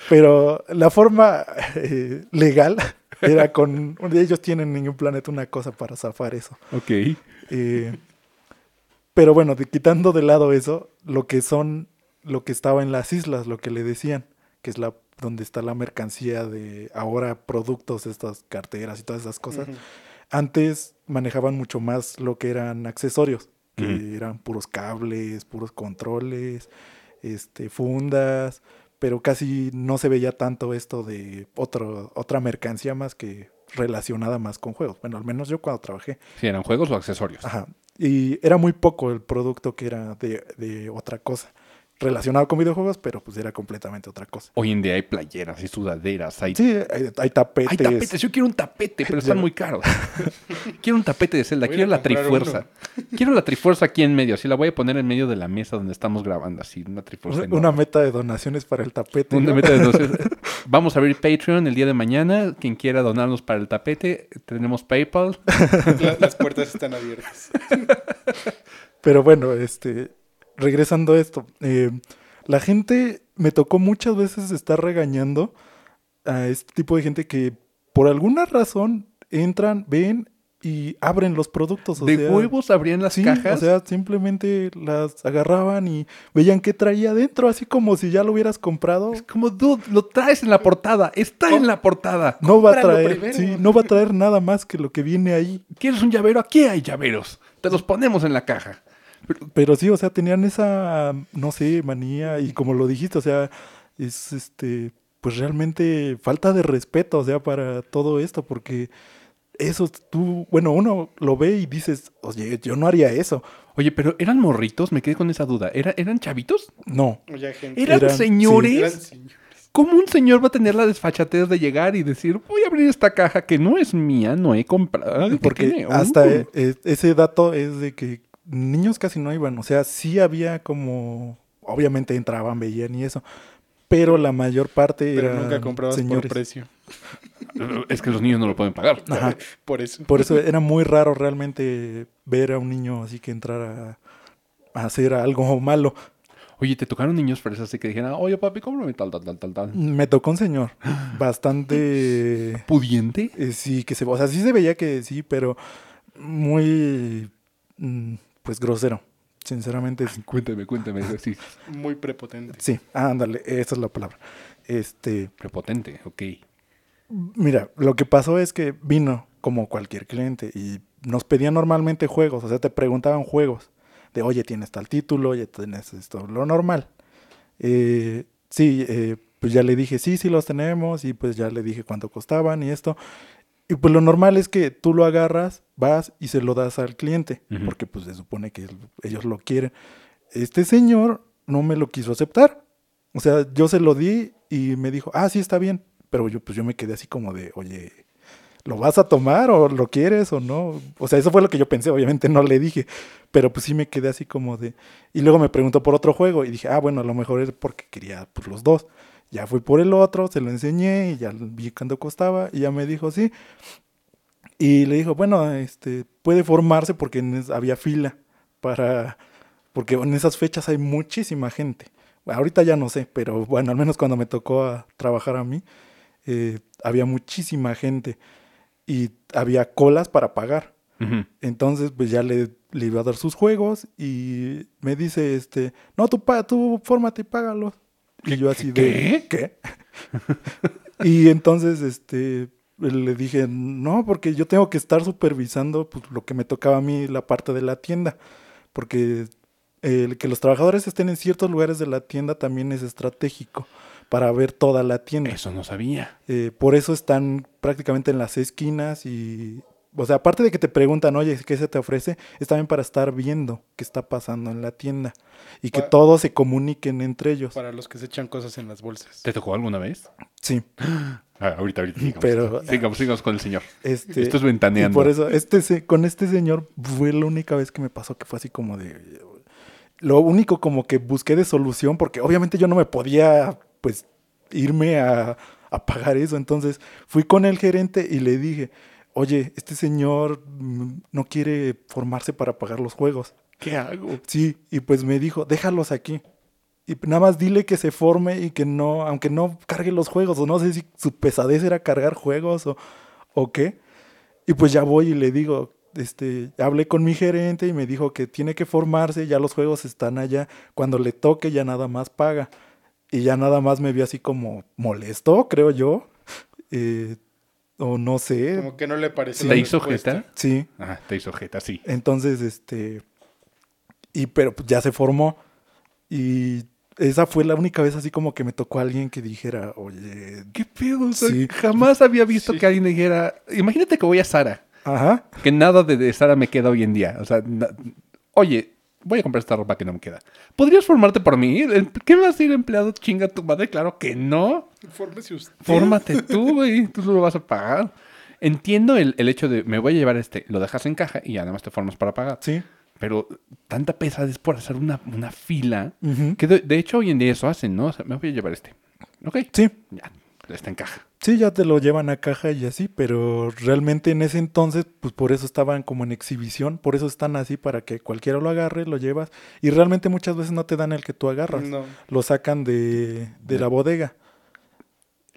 Pero la forma eh, legal era con... Ellos tienen en ningún planeta una cosa para zafar eso. Ok. Eh, pero bueno, quitando de lado eso, lo que son, lo que estaba en las islas, lo que le decían, que es la donde está la mercancía de ahora productos, estas carteras y todas esas cosas. Antes manejaban mucho más lo que eran accesorios, que eran puros cables, puros controles, este, fundas, pero casi no se veía tanto esto de otro, otra mercancía más que relacionada más con juegos. Bueno, al menos yo cuando trabajé. Si eran juegos o accesorios. Ajá. Y era muy poco el producto que era de, de otra cosa. Relacionado con videojuegos, pero pues era completamente otra cosa. Hoy en día hay playeras, hay sudaderas, hay... Sí, hay, hay tapetes. Hay tapetes, yo quiero un tapete, pero están muy caros. quiero un tapete de Zelda, Voy a quiero la trifuerza. Quiero la trifuerza aquí en medio, así la voy a poner en medio de la mesa donde estamos grabando, así, una trifuerza. Una, una meta de donaciones para el tapete. Una ¿no? meta de doce- Vamos a abrir Patreon el día de mañana. Quien quiera donarnos para el tapete, tenemos PayPal. La- las puertas están abiertas. Pero bueno, este, regresando a esto, eh, la gente me tocó muchas veces estar regañando a este tipo de gente que por alguna razón entran, ven y abren los productos. O de sea, huevos abrían las sí, cajas. o sea, simplemente las agarraban y veían qué traía adentro, así como si ya lo hubieras comprado. es como, dude, lo traes en la portada. Está en la portada. No va a traer, sí, no va a traer nada más que lo que viene ahí. ¿Quieres un llavero? Aquí hay llaveros. Te los ponemos en la caja. Pero sí, o sea, tenían esa, no sé, manía y como lo dijiste, o sea, es este, pues realmente falta de respeto, o sea, para todo esto, porque eso tú, bueno, uno lo ve y dices, oye, yo no haría eso. Oye, pero ¿eran morritos? Me quedé con esa duda. ¿Era, ¿Eran chavitos? No, gente. ¿Eran, Eran- señores? Eran señores. ¿Cómo un señor va a tener la desfachatez de llegar y decir, voy a abrir esta caja que no es mía, no he comprado? ¿Qué porque tiene? hasta Uh. e- e- ese dato es de que niños casi no iban, o sea, sí había como, obviamente entraban, veían y eso, pero la mayor parte Pero era nunca comprabas señores. por precio. Es que los niños no lo pueden pagar. Ajá. Por eso. Por eso era muy raro realmente ver a un niño así que entrara a hacer algo malo. Oye, ¿te tocaron niños fresas así que dijeran, oye papi, cómprame tal, tal, tal, tal, tal? Me tocó un señor bastante... ¿Pudiente? eh, sí, que se... O sea, sí se veía que sí, pero muy... mm, Pues grosero. Sinceramente, sí. Cuéntame, cuéntame. Sí, Muy prepotente. sí. ándale, esa es la palabra. Este... prepotente, ok. Mira, lo que pasó es que vino como cualquier cliente y nos pedían normalmente juegos, o sea, te preguntaban juegos de, oye, tienes tal título, oye, tienes esto, lo normal. Eh, sí, eh, pues ya le dije, sí, sí los tenemos y pues ya le dije cuánto costaban y esto. Y pues lo normal es que tú lo agarras, vas y se lo das al cliente, porque pues se supone que ellos lo quieren. Este señor no me lo quiso aceptar. O sea, yo se lo di y me dijo, ah, sí, está bien. Pero yo, pues yo me quedé así como de, oye, ¿lo vas a tomar o lo quieres o no? O sea, eso fue lo que yo pensé, obviamente no le dije, pero pues sí me quedé así como de... Y luego me preguntó por otro juego y dije, ah, bueno, a lo mejor es porque quería pues, los dos. Ya fui por el otro, se lo enseñé y ya vi cuánto costaba y ya me dijo, sí. Y le dijo, bueno, este, puede formarse porque había fila para... Porque en esas fechas hay muchísima gente. Ahorita ya no sé, pero bueno, al menos cuando me tocó a trabajar a mí, eh, había muchísima gente y había colas para pagar. Entonces, pues ya le, le iba a dar sus juegos y me dice, este, no, tú, tú fórmate y págalos. Y yo así de, ¿qué? y entonces, este, le dije, no, porque yo tengo que estar supervisando pues, lo que me tocaba a mí, la parte de la tienda. Porque el que los trabajadores estén en ciertos lugares de la tienda también es estratégico para ver toda la tienda. Eso no sabía. Eh, por eso están prácticamente en las esquinas y, o sea, aparte de que te preguntan, oye, ¿qué se te ofrece? Es también para estar viendo qué está pasando en la tienda y que todos se comuniquen entre ellos. Para los que se echan cosas en las bolsas. ¿Te tocó alguna vez? Sí, Ah, ahorita, ahorita. Sigamos, Pero- sigamos, sigamos con el señor. este, Esto es y ventaneando. por eso, este, se- con este señor fue la única vez que me pasó que fue así como de... Lo único como que busqué de solución, porque obviamente yo no me podía, pues, irme a, a pagar eso. Entonces fui con el gerente y le dije, oye, este señor mm, no quiere formarse para pagar los juegos. ¿Qué hago? Sí, y pues me dijo, déjalos aquí. Y nada más dile que se forme y que no, aunque no cargue los juegos, o no sé si su pesadez era cargar juegos o, o qué. Y pues ya voy y le digo, este, hablé con mi gerente y me dijo que tiene que formarse, ya los juegos están allá, cuando le toque ya nada más paga. Y ya nada más me vio así como molesto, creo yo. Eh, o no sé. Como que no le pareció. Sí. ¿Te hizo respuesta. jeta? Sí, Ah, te hizo jeta, sí. entonces, este. Y pero pues, ya se formó. Y esa fue la única vez así como que me tocó a alguien que dijera, oye, ¿Qué pedo? O sea, Sí. jamás había visto Sí. que alguien dijera. Imagínate que voy a Sara. ajá, Que nada de, de Sara me queda hoy en día. O sea, na- oye, voy a comprar esta ropa que no me queda. ¿Podrías formarte por mí? ¿El- ¿Qué vas a ir empleado? Chinga tu madre. Claro que no. Infórmese usted. Fórmate tú, güey. Tú lo vas a pagar. Entiendo el, el hecho de me voy a llevar este, lo dejas en caja y ya nada más te formas para pagar. sí. Pero tanta pesadez por hacer una, una fila. Que de, de hecho hoy en día eso hacen, ¿no? O sea, me voy a llevar este. Ok, Sí, ya, está en caja. sí, ya te lo llevan a caja y así, pero realmente en ese entonces, pues por eso estaban como en exhibición, por eso están así para que cualquiera lo agarre, lo llevas, y realmente muchas veces no te dan el que tú agarras, No. lo sacan de, de la bodega.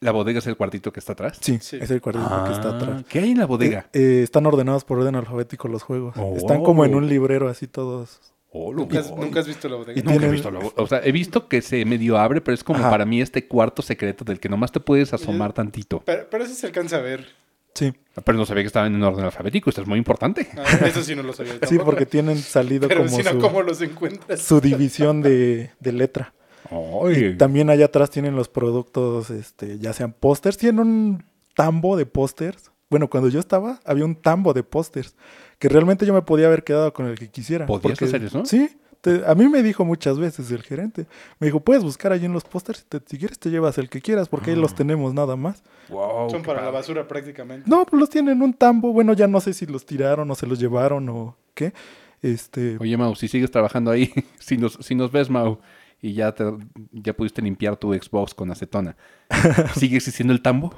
La bodega es el cuartito que está atrás. Sí, Sí. es el cuartito que está Ah, atrás. ¿Qué hay en la bodega? Eh, eh, están ordenados por orden alfabético los juegos. Oh. Están como en un librero así todos. Oh, lo- ¿Nunca has, nunca has visto la bodega? Y Nunca he visto la bo- O sea, he visto que se medio abre, pero es como Ajá. para mí este cuarto secreto del que nomás te puedes asomar tantito. Pero, pero eso se alcanza a ver. Sí, Pero no sabía que estaban en orden alfabético. Esto es muy importante. Ah, eso sí no lo sabía. sí, porque tienen salido Pero como si no, su, ¿cómo los encuentras? su división de, de letra. Ay. También allá atrás tienen los productos, este, ya sean pósters, tienen un tambo de pósters. Bueno, cuando yo estaba, había un tambo de pósters, que realmente yo me podía haber quedado con el que quisiera. ¿Podías hacer eso? Sí, te- a mí me dijo muchas veces el gerente. Me dijo, puedes buscar allí en los pósters, te- si quieres te llevas el que quieras, porque ahí Ah. los tenemos nada más. Wow, Son para la basura prácticamente. No, pues los tienen en un tambo. Bueno, ya no sé si los tiraron o se los llevaron o qué. Este, Oye, Mau, si sigues trabajando ahí, si nos, si nos ves, Mau, y ya, te, ya pudiste limpiar tu Xbox con acetona, ¿sigue existiendo el tambo?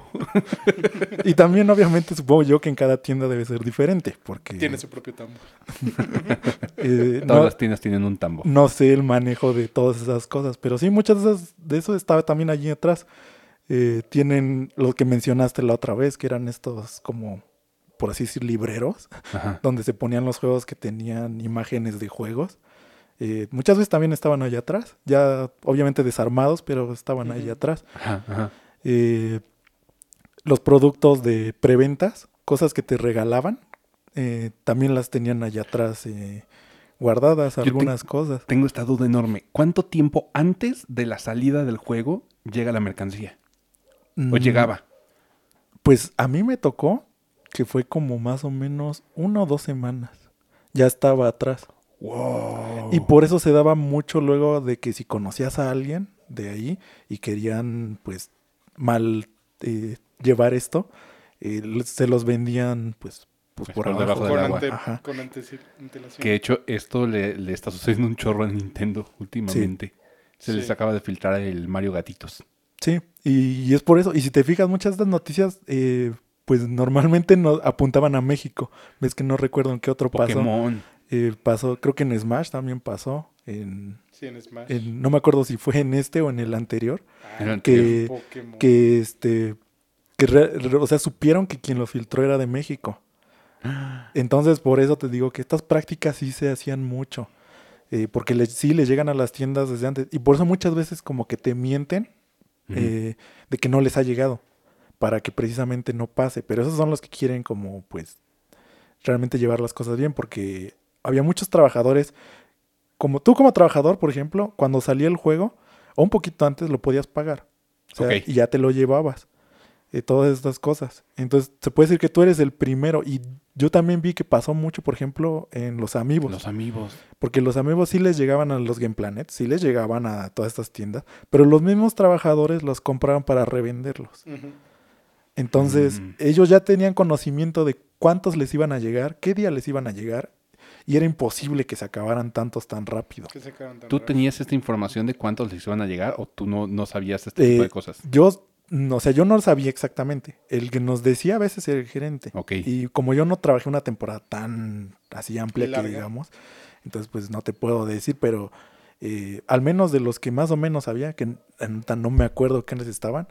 y también obviamente supongo yo que en cada tienda debe ser diferente, porque Tiene su propio tambo. eh, Todas no, las tiendas tienen un tambo. no sé el manejo de todas esas cosas, pero sí, muchas de, esas, de eso estaba también allí atrás. Eh, tienen lo que mencionaste la otra vez, que eran estos como, por así decir, libreros, Ajá. donde se ponían los juegos que tenían imágenes de juegos. Eh, muchas veces también estaban allá atrás, ya obviamente desarmados, pero estaban ahí Ujú. atrás. Ajá, ajá. Eh, los productos de preventas, cosas que te regalaban, eh, también las tenían allá atrás guardadas, te- algunas cosas. Tengo esta duda enorme. ¿Cuánto tiempo antes de la salida del juego llega la mercancía? ¿O Mm, llegaba? Pues a mí me tocó que fue como más o menos una o dos semanas. Ya estaba atrás. Wow. Y por eso se daba mucho luego de que si conocías a alguien de ahí y querían pues mal eh, llevar esto, eh, se los vendían pues, pues, Pues por debajo del Con, agua. ante- Ajá. con. Que de hecho esto le, le está sucediendo un chorro a Nintendo últimamente. Se les acaba de filtrar el Mario Gatitos. Sí, y, y es por eso. Y si te fijas, muchas de estas noticias eh, pues normalmente no apuntaban a México. Ves que no recuerdo en qué otro. Pokémon. Eh, pasó, creo que en Smash también pasó. En, Sí, en Smash. en- no me acuerdo si fue en este o en el anterior. Ah, En el Que, que este que re- re- o sea supieron que quien lo filtró era de México entonces por eso te digo que estas prácticas sí se hacían mucho eh, porque le- sí les llegan a las tiendas desde antes y por eso muchas veces como que te mienten eh, de que no les ha llegado para que precisamente no pase pero esos son los que quieren como pues realmente llevar las cosas bien porque había muchos trabajadores como tú como trabajador por ejemplo cuando salía el juego o un poquito antes lo podías pagar o sea, y ya te lo llevabas eh, todas estas cosas entonces se puede decir que tú eres el primero y yo también vi que pasó mucho por ejemplo en los amigos Los amigos. porque los amigos sí les llegaban a los Game Planet, sí les llegaban a todas estas tiendas, pero los mismos trabajadores los compraban para revenderlos. Entonces, Mm. ellos ya tenían conocimiento de cuántos les iban a llegar, qué día les iban a llegar, y era imposible que se acabaran tantos tan rápido. ¿Qué sacaron tan ¿Tú rápido? tenías esta información de cuántos les iban a llegar o tú no, no sabías este tipo Eh, de cosas? Yo, no, o sea, yo no lo sabía exactamente. El que nos decía a veces era el gerente. Ok. Y como yo no trabajé una temporada tan así amplia Larga. que digamos, entonces pues no te puedo decir, pero eh, al menos de los que más o menos había, que no me acuerdo quiénes estaban,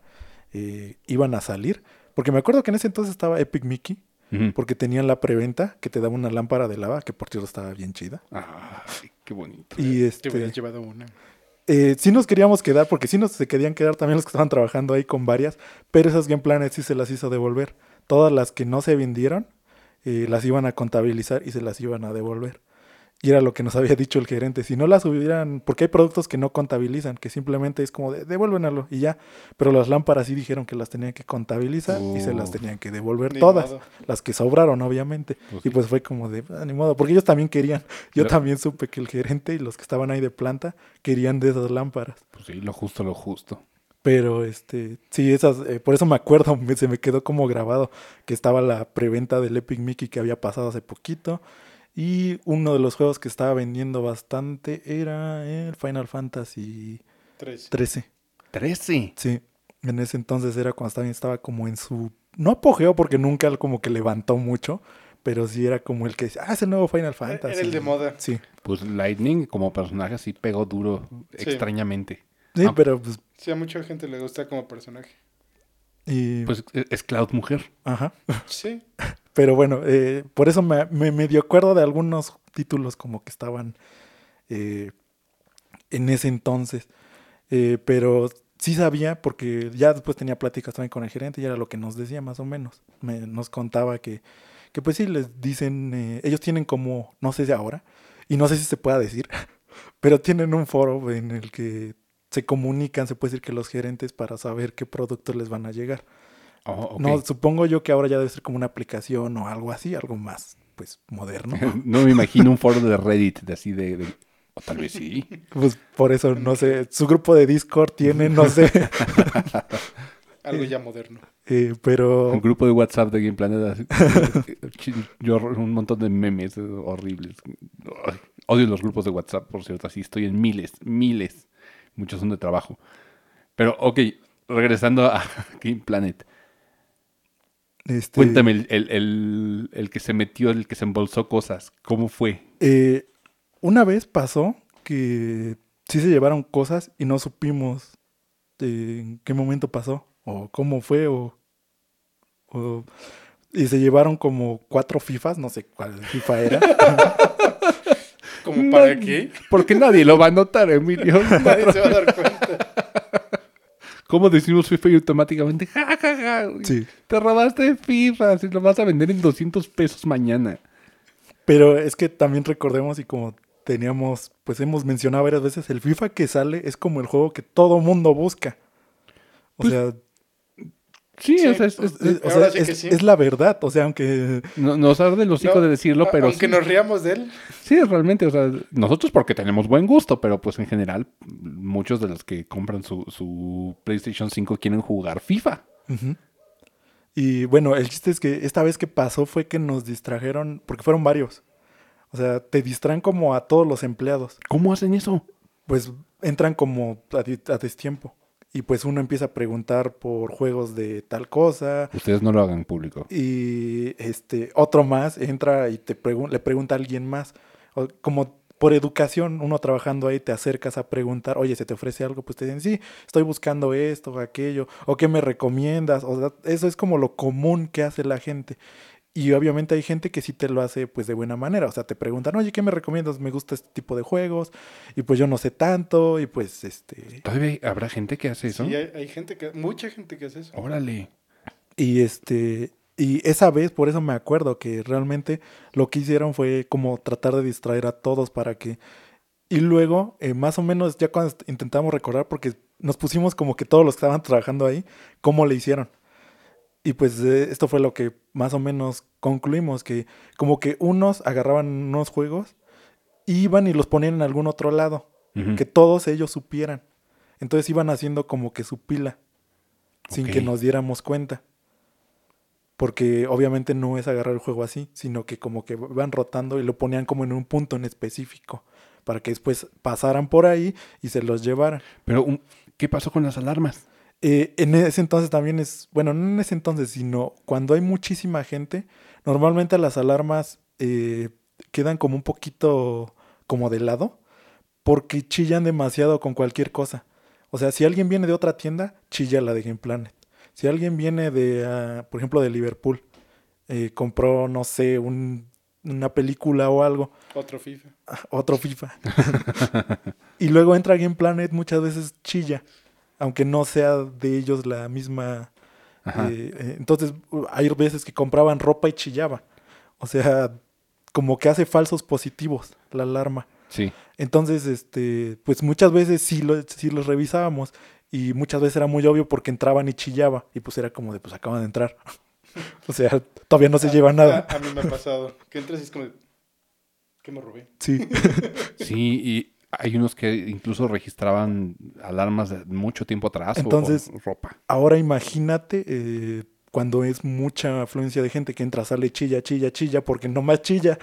eh, iban a salir. Porque me acuerdo que en ese entonces estaba Epic Mickey, Porque tenían la preventa que te daba una lámpara de lava, que por cierto estaba bien chida. Ay, qué bonito. Y Te este, hubieras llevado una. eh, sí nos queríamos quedar, porque sí nos se querían quedar también los que estaban trabajando ahí con varias, pero esas Game Planet sí se las hizo devolver. Todas las que no se vendieron, eh, las iban a contabilizar y se las iban a devolver. Y era lo que nos había dicho el gerente. Si no las hubieran, porque hay productos que no contabilizan, que simplemente es como de devuélvenlo y ya. Pero las lámparas sí dijeron que las tenían que contabilizar y se las tenían que devolver todas. modo. Las que sobraron, obviamente. Pues y sí. pues fue como de, "Ah, ni modo, porque ellos también querían. Yo Pero- también supe que el gerente y los que estaban ahí de planta querían de esas lámparas. Pues sí, lo justo, lo justo. Pero este, sí, esas, eh, por eso me acuerdo, me- se me quedó como grabado que estaba la preventa del Epic Mickey que había pasado hace poquito. Y uno de los juegos que estaba vendiendo bastante era el Final Fantasy Tres. 13. 13. Sí, en ese entonces era cuando también estaba como en su, no apogeo porque nunca como que levantó mucho, pero sí era como el que decía, ah, es el nuevo Final Fantasy. Era el de moda. Sí, Pues Lightning como personaje sí pegó duro, Sí. extrañamente. sí, Ah. pero pues, Sí, a mucha gente le gusta como personaje. y, Pues es es Cloud Mujer. ajá. Sí. Pero bueno, eh, por eso me, me medio acuerdo de algunos títulos como que estaban eh, en ese entonces. Eh, pero sí sabía, porque ya después tenía pláticas también con el gerente y era lo que nos decía más o menos. Me- nos contaba que, que pues sí, les dicen, eh, ellos tienen como, no sé si ahora, y no sé si se pueda decir, pero tienen un foro en el que se comunican, se puede decir que los gerentes para saber qué productos les van a llegar. Oh. No, supongo yo que ahora ya debe ser como una aplicación o algo así, algo más, pues, moderno. No me imagino un foro de Reddit de así de, de- O tal vez sí. pues por eso, no sé, su grupo de Discord tiene, no sé, Algo ya moderno. eh, pero Un grupo de WhatsApp de Game Planet. Yo un montón de memes horribles. Odio los grupos de WhatsApp, por cierto. Así estoy en miles, miles. Muchos son de trabajo. Pero, ok, regresando a Game Planet. Este, Cuéntame, el, el- el- el que se metió, el que se embolsó cosas, ¿cómo fue? eh, una vez pasó que sí se llevaron cosas y no supimos en qué momento pasó, o cómo fue, o, o- y se llevaron como cuatro FIFAs, no sé cuál FIFA era. ¿Como para qué? Porque nadie lo va a notar, Emilio. Nadie se va a dar cuenta. ¿Cómo decimos FIFA y automáticamente? Ja, ja, ja, Sí. Te robaste FIFA, si lo vas a vender en 200 pesos mañana. Pero es que también recordemos y como teníamos, pues hemos mencionado varias veces, el FIFA que sale es como el juego que todo mundo busca. O Pues, sea, Sí, Sí, o sea, es- es, es- es- o ahora sea, sí que es- sí. es la verdad. O sea, aunque no- nos arde el hocico No, de decirlo, pero Aunque sí, nos riamos de él. sí, realmente, o sea, nosotros porque tenemos buen gusto, pero pues en general, muchos de los que compran su, su PlayStation 5 quieren jugar FIFA. Y bueno, el chiste es que esta vez que pasó fue que nos distrajeron, porque fueron varios. O sea, te distraen como a todos los empleados. ¿Cómo hacen eso? Pues entran como a destiempo. Y pues uno empieza a preguntar por juegos de tal cosa. Ustedes no lo hagan público. Y este otro más entra y te pregun- le pregunta a alguien más. O como por educación, uno trabajando ahí te acercas a preguntar, oye, ¿se te ofrece algo? Pues te dicen, sí, estoy buscando esto o aquello, o qué me recomiendas. O sea, eso es como lo común que hace la gente. Y obviamente hay gente que sí te lo hace pues de buena manera. O sea, te preguntan, oye, ¿qué me recomiendas? Me gusta este tipo de juegos. Y pues yo no sé tanto. Y pues este. ¿Todavía habrá gente que hace eso? Sí, hay, hay gente que, mucha gente que hace eso. Órale. Y este, y esa vez, por eso me acuerdo que realmente lo que hicieron fue como tratar de distraer a todos para que. Y luego, eh, más o menos, ya cuando intentamos recordar, porque nos pusimos como que todos los que estaban trabajando ahí, cómo le hicieron. Y pues eh, esto fue lo que más o menos concluimos, que como que unos agarraban unos juegos, iban y los ponían en algún otro lado, que todos ellos supieran. Entonces iban haciendo como que su pila, sin que nos diéramos cuenta. Porque obviamente no es agarrar el juego así, sino que como que van rotando y lo ponían como en un punto en específico, para que después pasaran por ahí y se los llevaran. Pero, ¿qué pasó con las alarmas? Eh, en ese entonces también es, bueno, no en ese entonces, sino cuando hay muchísima gente, normalmente las alarmas eh, quedan como un poquito como de lado, porque chillan demasiado con cualquier cosa. O sea, si alguien viene de otra tienda, chilla la de Game Planet. Si alguien viene de, ah, por ejemplo, de Liverpool, eh, compró, no sé, un- una película o algo, Otro FIFA. ah, otro FIFA. y luego entra Game Planet, muchas veces chilla, aunque no sea de ellos la misma. Ajá. eh, eh, entonces, uh, hay veces que compraban ropa y chillaba. O sea, como que hace falsos positivos la alarma. Sí. Entonces, este, pues muchas veces sí, lo, sí los revisábamos y muchas veces era muy obvio porque entraban y chillaba y pues era como de, pues acaban de entrar. o sea, todavía no se A- lleva nada. A, a mí me ha pasado. Que entras y es como de, ¿qué me robé? Sí, Sí, y hay unos que incluso registraban alarmas de mucho tiempo atrás o- Entonces- o ropa. ahora imagínate eh, cuando es mucha afluencia de gente que entra, sale, chilla, chilla, chilla, porque no más chilla,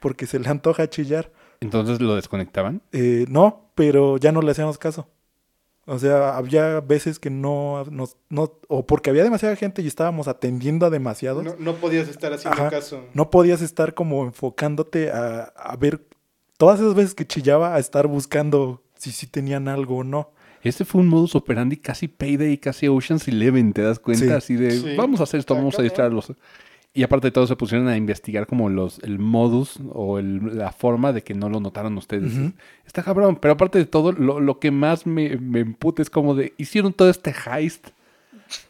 porque se le antoja chillar. Entonces lo desconectaban. Eh, no, pero ya no le hacíamos caso. O sea, había veces que no, nos- no, o porque había demasiada gente y estábamos atendiendo a demasiados. No, no podías estar haciendo Ajá. caso. no podías estar como enfocándote a, a ver todas esas veces que chillaba, a estar buscando si sí tenían algo o no. Este fue un modus operandi casi Payday, casi Ocean's Eleven, ¿te das cuenta? Sí. Así de, Sí. vamos a hacer esto, vamos a distraerlos. Y aparte de todo, se pusieron a investigar como los, el modus o el- la forma de que no lo notaron ustedes. Ujú. Está cabrón, pero aparte de todo, lo, lo que más me, me emputa es como de, hicieron todo este heist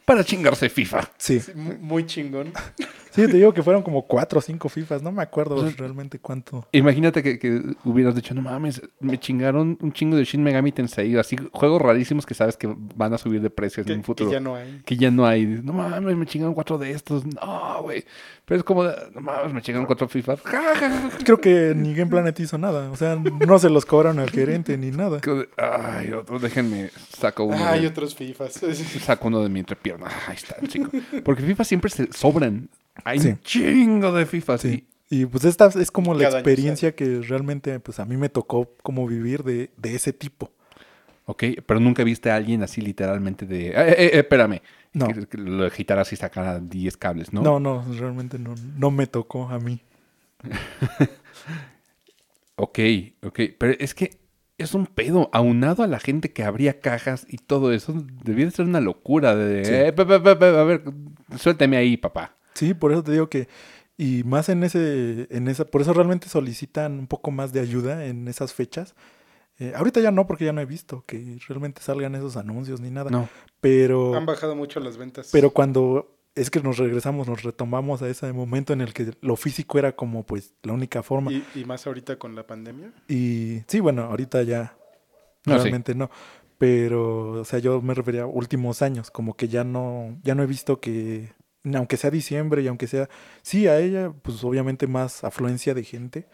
para chingarse FIFA. Sí. Sí, mu- muy chingón. Sí, te digo que fueron como cuatro o cinco FIFAs, no me acuerdo realmente cuánto. Imagínate que, que hubieras dicho, no mames, me chingaron un chingo de Shin Megami Tensei, así juegos rarísimos que sabes que van a subir de precio en Que, un que futuro. ya no hay. que ya no hay. No mames, me chingaron cuatro de estos. No, güey. Pero es como, de, no mames, me chingaron cuatro FIFA. Ja, ja, ja. Creo que ni Game Planet hizo nada. O sea, no se los cobraron al gerente ni nada. Ay, otro, déjenme, saco uno. Hay de, otros FIFAs. saco uno de mi entrepierna. Ahí está, chico. Porque FIFA siempre se sobran. Hay Sí. un chingo de FIFA. Sí. Y pues esta es como la Cada experiencia que realmente pues a mí me tocó como vivir de, de ese tipo. Ok, pero nunca viste a alguien así literalmente de. Eh, eh, eh, espérame. No. Que, que lo agitaras y sacara 10 cables, ¿no? No, no, realmente no, no me tocó a mí. Ok, ok. Pero es que es un pedo. Aunado a la gente que abría cajas y todo eso, debía de ser una locura. De, Sí. eh, a ver, suélteme ahí, papá. Sí, por eso te digo que y más en ese en esa por eso realmente solicitan un poco más de ayuda en esas fechas. Eh, ahorita ya no porque ya no he visto que realmente salgan esos anuncios ni nada, No. pero Han bajado mucho las ventas. pero cuando es que nos regresamos, nos retomamos a ese momento en el que lo físico era como pues la única forma. y, y más ahorita con la pandemia. Y sí, bueno, ahorita ya No, sí. realmente no. Pero, o sea, yo me refería a últimos años, como que ya no, ya no he visto que, aunque sea diciembre y aunque sea, sí, a ella, pues obviamente más afluencia de gente,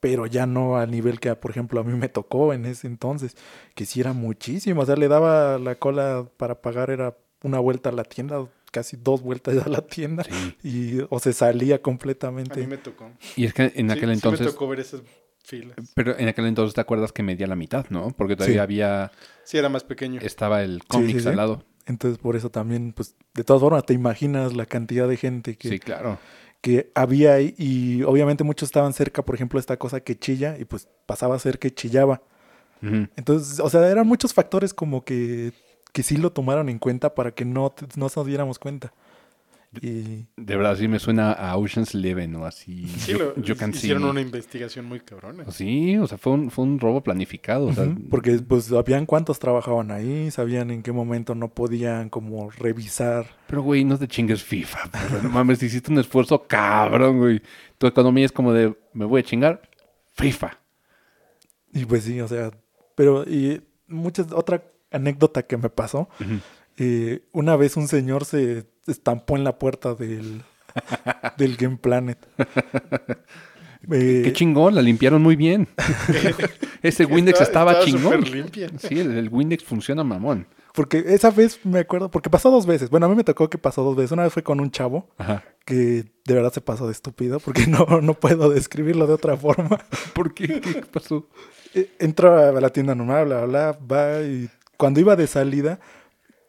pero ya no al nivel que, por ejemplo, a mí me tocó en ese entonces, que sí era muchísimo, o sea, le daba la cola para pagar, era una vuelta a la tienda, casi dos vueltas a la tienda, Sí. y, o se salía A mí completamente. me tocó. Y es que en Sí, aquel sí entonces. me tocó ver esas filas. Pero en aquel entonces te acuerdas que medía la mitad, ¿no? Porque todavía Sí. había. Sí, era más pequeño. Estaba el Sí, cómics sí, sí. al lado. Entonces, por eso también, pues, de todas formas, te imaginas la cantidad de gente que, Sí, claro. que había ahí y obviamente muchos estaban cerca, por ejemplo, esta cosa que chilla y pues pasaba a ser que chillaba. Entonces, o sea, eran muchos factores como que, que sí lo tomaron en cuenta para que no, no nos diéramos cuenta. Y De verdad, sí me suena a Ocean's Eleven o así. Sí, lo, Can hicieron See. una investigación muy cabrona. Sí, o sea, fue un, fue un robo planificado. o sea, Ujú, porque pues sabían cuántos trabajaban ahí, sabían en qué momento no podían como revisar. Pero, güey, no te chingues FIFA. pero no mames, hiciste un esfuerzo cabrón, güey. Tu economía es como de, me voy a chingar FIFA. Y pues sí, o sea, pero y muchas otra anécdota que me pasó. Eh, una vez un señor se estampó en la puerta del, del Game Planet. Eh, Qué chingón, la limpiaron muy bien. Ese Windex estaba, chingón. Sí, el, el Windex funciona mamón. porque esa vez me acuerdo, porque pasó dos veces. Bueno, a mí me tocó que pasó dos veces. Una vez fue con un chavo Ajá. que de verdad se pasó de estúpido, porque no, no puedo describirlo de otra forma. ¿Por qué? ¿Qué pasó? Eh, Entra a la tienda normal, bla, bla, bla, va y cuando iba de salida,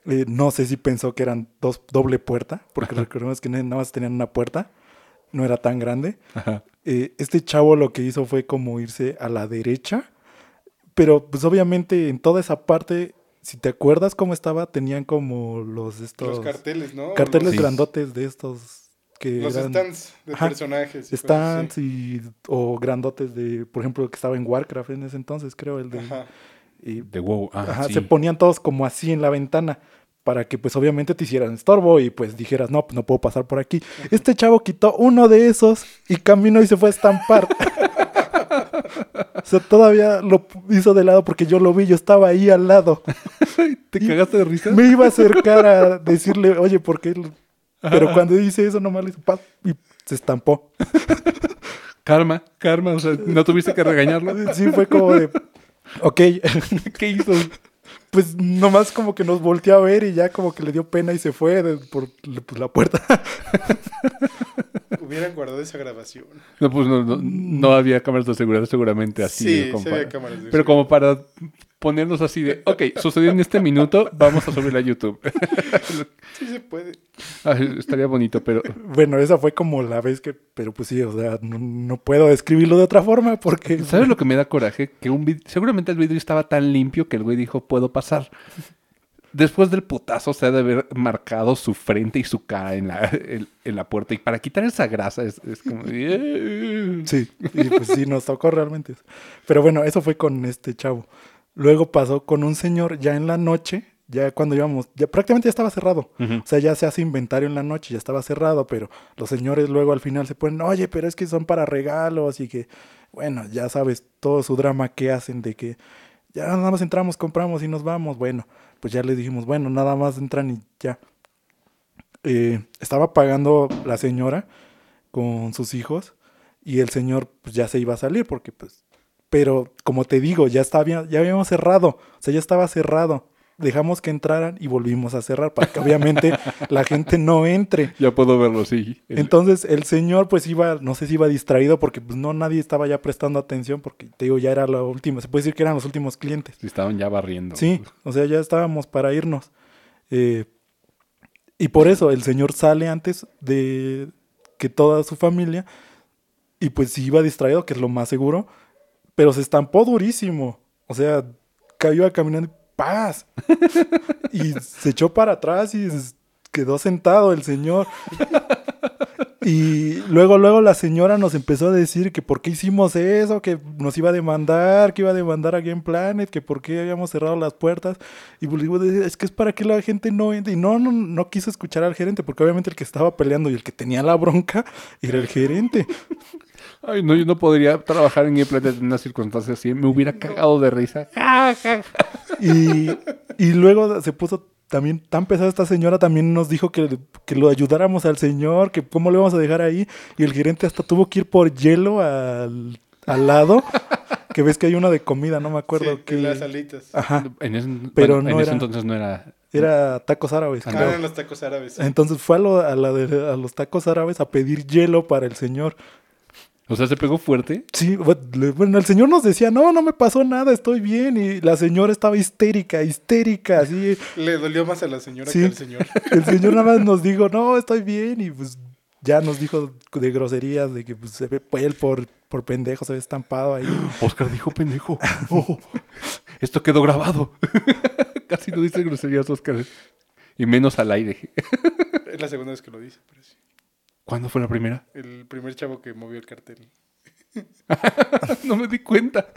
eh, no sé si pensó que eran dos doble puerta, porque recordemos que nada más tenían una puerta, no era tan grande. Ajá. Eh, este chavo lo que hizo fue como irse a la derecha, pero pues obviamente en toda esa parte, si te acuerdas cómo estaba, tenían como los estos Los carteles, ¿no? carteles Sí. grandotes de estos que Los, eran stands de Ajá. personajes. y cosas stands y o grandotes de, por ejemplo, que estaba en Warcraft en ese entonces, creo el de Ajá. Y De WoW. Ah, Ajá, sí. se ponían todos como así en la ventana. para que pues obviamente te hicieran estorbo y pues dijeras, no, pues no puedo pasar por aquí. Este chavo quitó uno de esos y caminó y se fue a estampar. o sea, todavía lo hizo de lado porque yo lo vi, yo estaba ahí al lado. ¿Te cagaste de risa? Me iba a acercar a decirle, oye, ¿por qué? lo-?" Pero cuando dice eso, nomás le hizo paz y se estampó. Karma, karma, o sea, no tuviste que regañarlo. Sí, fue como de, ok, ¿Qué hizo? pues nomás como que nos volteó a ver y ya como que le dio pena y se fue de- por pues, la puerta. Hubieran guardado esa grabación. No, pues no, no, no había cámaras de seguridad seguramente así. sí, como sí para- había cámaras de Pero como para ponernos así de, ok, sucedió en este minuto, vamos a subirla a YouTube. Sí se puede. Ay, estaría bonito, pero Bueno, esa fue como la vez que, pero pues sí, o sea, no, no puedo describirlo de otra forma porque... ¿sabes lo que me da coraje? Que un vid- seguramente el vidrio estaba tan limpio que el güey dijo, puedo pasar. Después del putazo se ha de haber marcado su frente y su cara en la, en, en la puerta. Y para quitar esa grasa es, es como... "Eh". Sí, y pues sí, nos tocó realmente eso. Pero bueno, eso fue con este chavo. Luego pasó con un señor ya en la noche, ya cuando íbamos, ya prácticamente ya estaba cerrado. O sea, ya se hace inventario en la noche, ya estaba cerrado, pero los señores luego al final se ponen, oye, pero es que son para regalos y que, bueno, ya sabes, todo su drama que hacen de que ya nada más entramos, compramos y nos vamos. Bueno, pues ya les dijimos, bueno, nada más entran y ya. Eh, estaba pagando la señora con sus hijos y el señor pues ya se iba a salir porque pues, pero como te digo, ya estaba, ya habíamos cerrado, o sea, ya estaba cerrado. Dejamos que entraran y volvimos a cerrar para que obviamente la gente no entre. Ya puedo verlo, sí. Entonces el señor pues iba, no sé si iba distraído porque pues no nadie estaba ya prestando atención porque te digo, ya era la última, se puede decir que eran los últimos clientes. sí, estaban ya barriendo. Sí, o sea, ya estábamos para irnos. Eh, y por eso el señor sale antes de que toda su familia y pues sí iba distraído, que es lo más seguro, pero se estampó durísimo. O sea, cayó caminando y ¡paz! y se echó para atrás y quedó sentado el señor. Y luego, luego la señora nos empezó a decir que por qué hicimos eso, que nos iba a demandar, que iba a demandar a Game Planet, que por qué habíamos cerrado las puertas. Y pues es que es para que la gente no entre. Y no, no, no quiso escuchar al gerente, porque obviamente el que estaba peleando y el que tenía la bronca era el gerente. Ay, no, yo no podría trabajar en Gameplay en una circunstancia así. Me hubiera cagado de risa. Y, y luego se puso también tan pesada esta señora, también nos dijo que, que lo ayudáramos al señor, que cómo le vamos a dejar ahí. Y el gerente hasta tuvo que ir por hielo al, al lado, que ves que hay una de comida, no me acuerdo Sí, qué. las alitas. Ajá, En ese, Pero bueno, no en ese era- entonces no era... era tacos árabes. Ah, eran los tacos árabes. Entonces fue a, lo- a la de- a los tacos árabes a pedir hielo para el señor. O sea, se pegó fuerte. Sí, bueno, el señor nos decía, no, no me pasó nada, estoy bien. Y la señora estaba histérica, histérica, así. Le dolió más a la señora Sí. que al señor. El señor nada más nos dijo, no, estoy bien. Y pues ya nos dijo de groserías, de que pues, se ve pues, él por, por pendejo se ve estampado ahí. Oscar dijo pendejo. Oh, esto quedó grabado. Casi no dice groserías, Oscar. Y menos al aire. Es la segunda vez que lo dice, pero sí. ¿Cuándo fue la primera? El primer chavo que movió el cartel. no me di cuenta.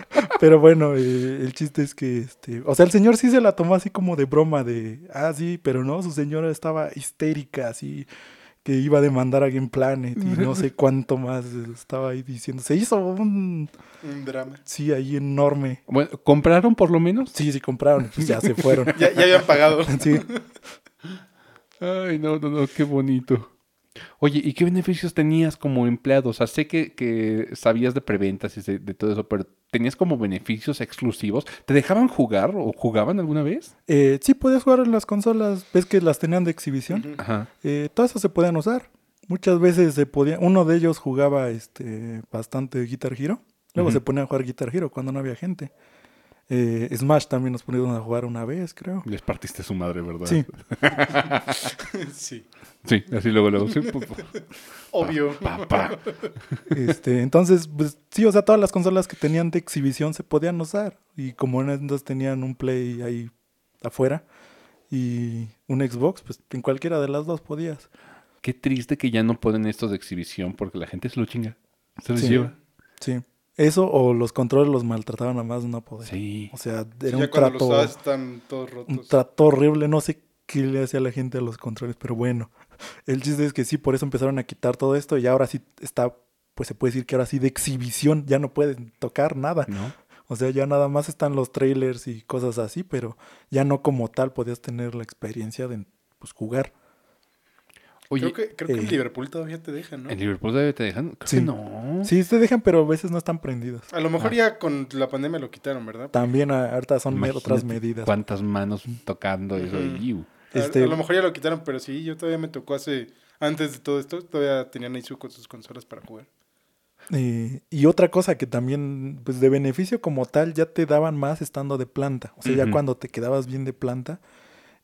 Pero bueno, eh, el chiste es que, este, o sea, el señor sí se la tomó así como de broma, de, ah, sí, pero no, su señora estaba histérica, así, que iba a demandar a Game Planet y no sé cuánto más estaba ahí diciendo. Se hizo un, Un drama. sí, ahí enorme. Bueno, ¿compraron por lo menos? Sí, sí, compraron, pues ya se fueron. Ya, ya habían pagado. Sí, Ay, no, no, no, qué bonito. Oye, ¿y qué beneficios tenías como empleado? O sea, sé que, que sabías de preventas y de, de todo eso, pero ¿tenías como beneficios exclusivos? ¿Te dejaban jugar o jugaban alguna vez? Eh, sí podías jugar en las consolas, ves que las tenían de exhibición. Ajá. Eh, todas esas se podían usar. Muchas veces se podía, uno de ellos jugaba este bastante Guitar Hero. Luego se ponía a jugar Guitar Hero cuando no había gente. Eh, Smash también nos poníamos a jugar una vez, creo. Les partiste su madre, ¿verdad? Sí. Sí. Sí, así luego, luego. Sí, pu- pu- Obvio. papá. Este, entonces, pues sí, o sea, todas las consolas que tenían de exhibición se podían usar. Y como en entonces tenían un Play ahí afuera y un Xbox, pues en cualquiera de las dos podías. Qué triste que ya no ponen estos de exhibición porque la gente se lo chinga. Se los Sí. lleva. Sí. Eso o los controles los maltrataban a más no poder. Sí. O sea, era un los trato, usabas están todos un trato horrible. No sé qué le hacía la gente a los controles, pero bueno, el chiste es que sí, por eso empezaron a quitar todo esto y ahora sí está, pues se puede decir que ahora sí de exhibición, ya no pueden tocar nada. ¿No? O sea, ya nada más están los trailers y cosas así, pero ya no como tal podías tener la experiencia de pues, jugar. Oye, creo que, creo que en Liverpool todavía te dejan, ¿no? ¿en Liverpool todavía te dejan? Creo Sí. que no. Sí, se dejan, pero a veces no están prendidos. A lo mejor Ah. ya con la pandemia lo quitaron, ¿verdad? También a- ahorita son otras medidas. Cuántas manos tocando eso. A- Este- A, lo mejor ya lo quitaron, pero sí, yo todavía me tocó hace... Antes de todo esto, todavía tenían ahí su, con sus consolas para jugar. Eh, y otra cosa que también, pues de beneficio como tal, ya te daban más estando de planta. O sea, ya cuando te quedabas bien de planta.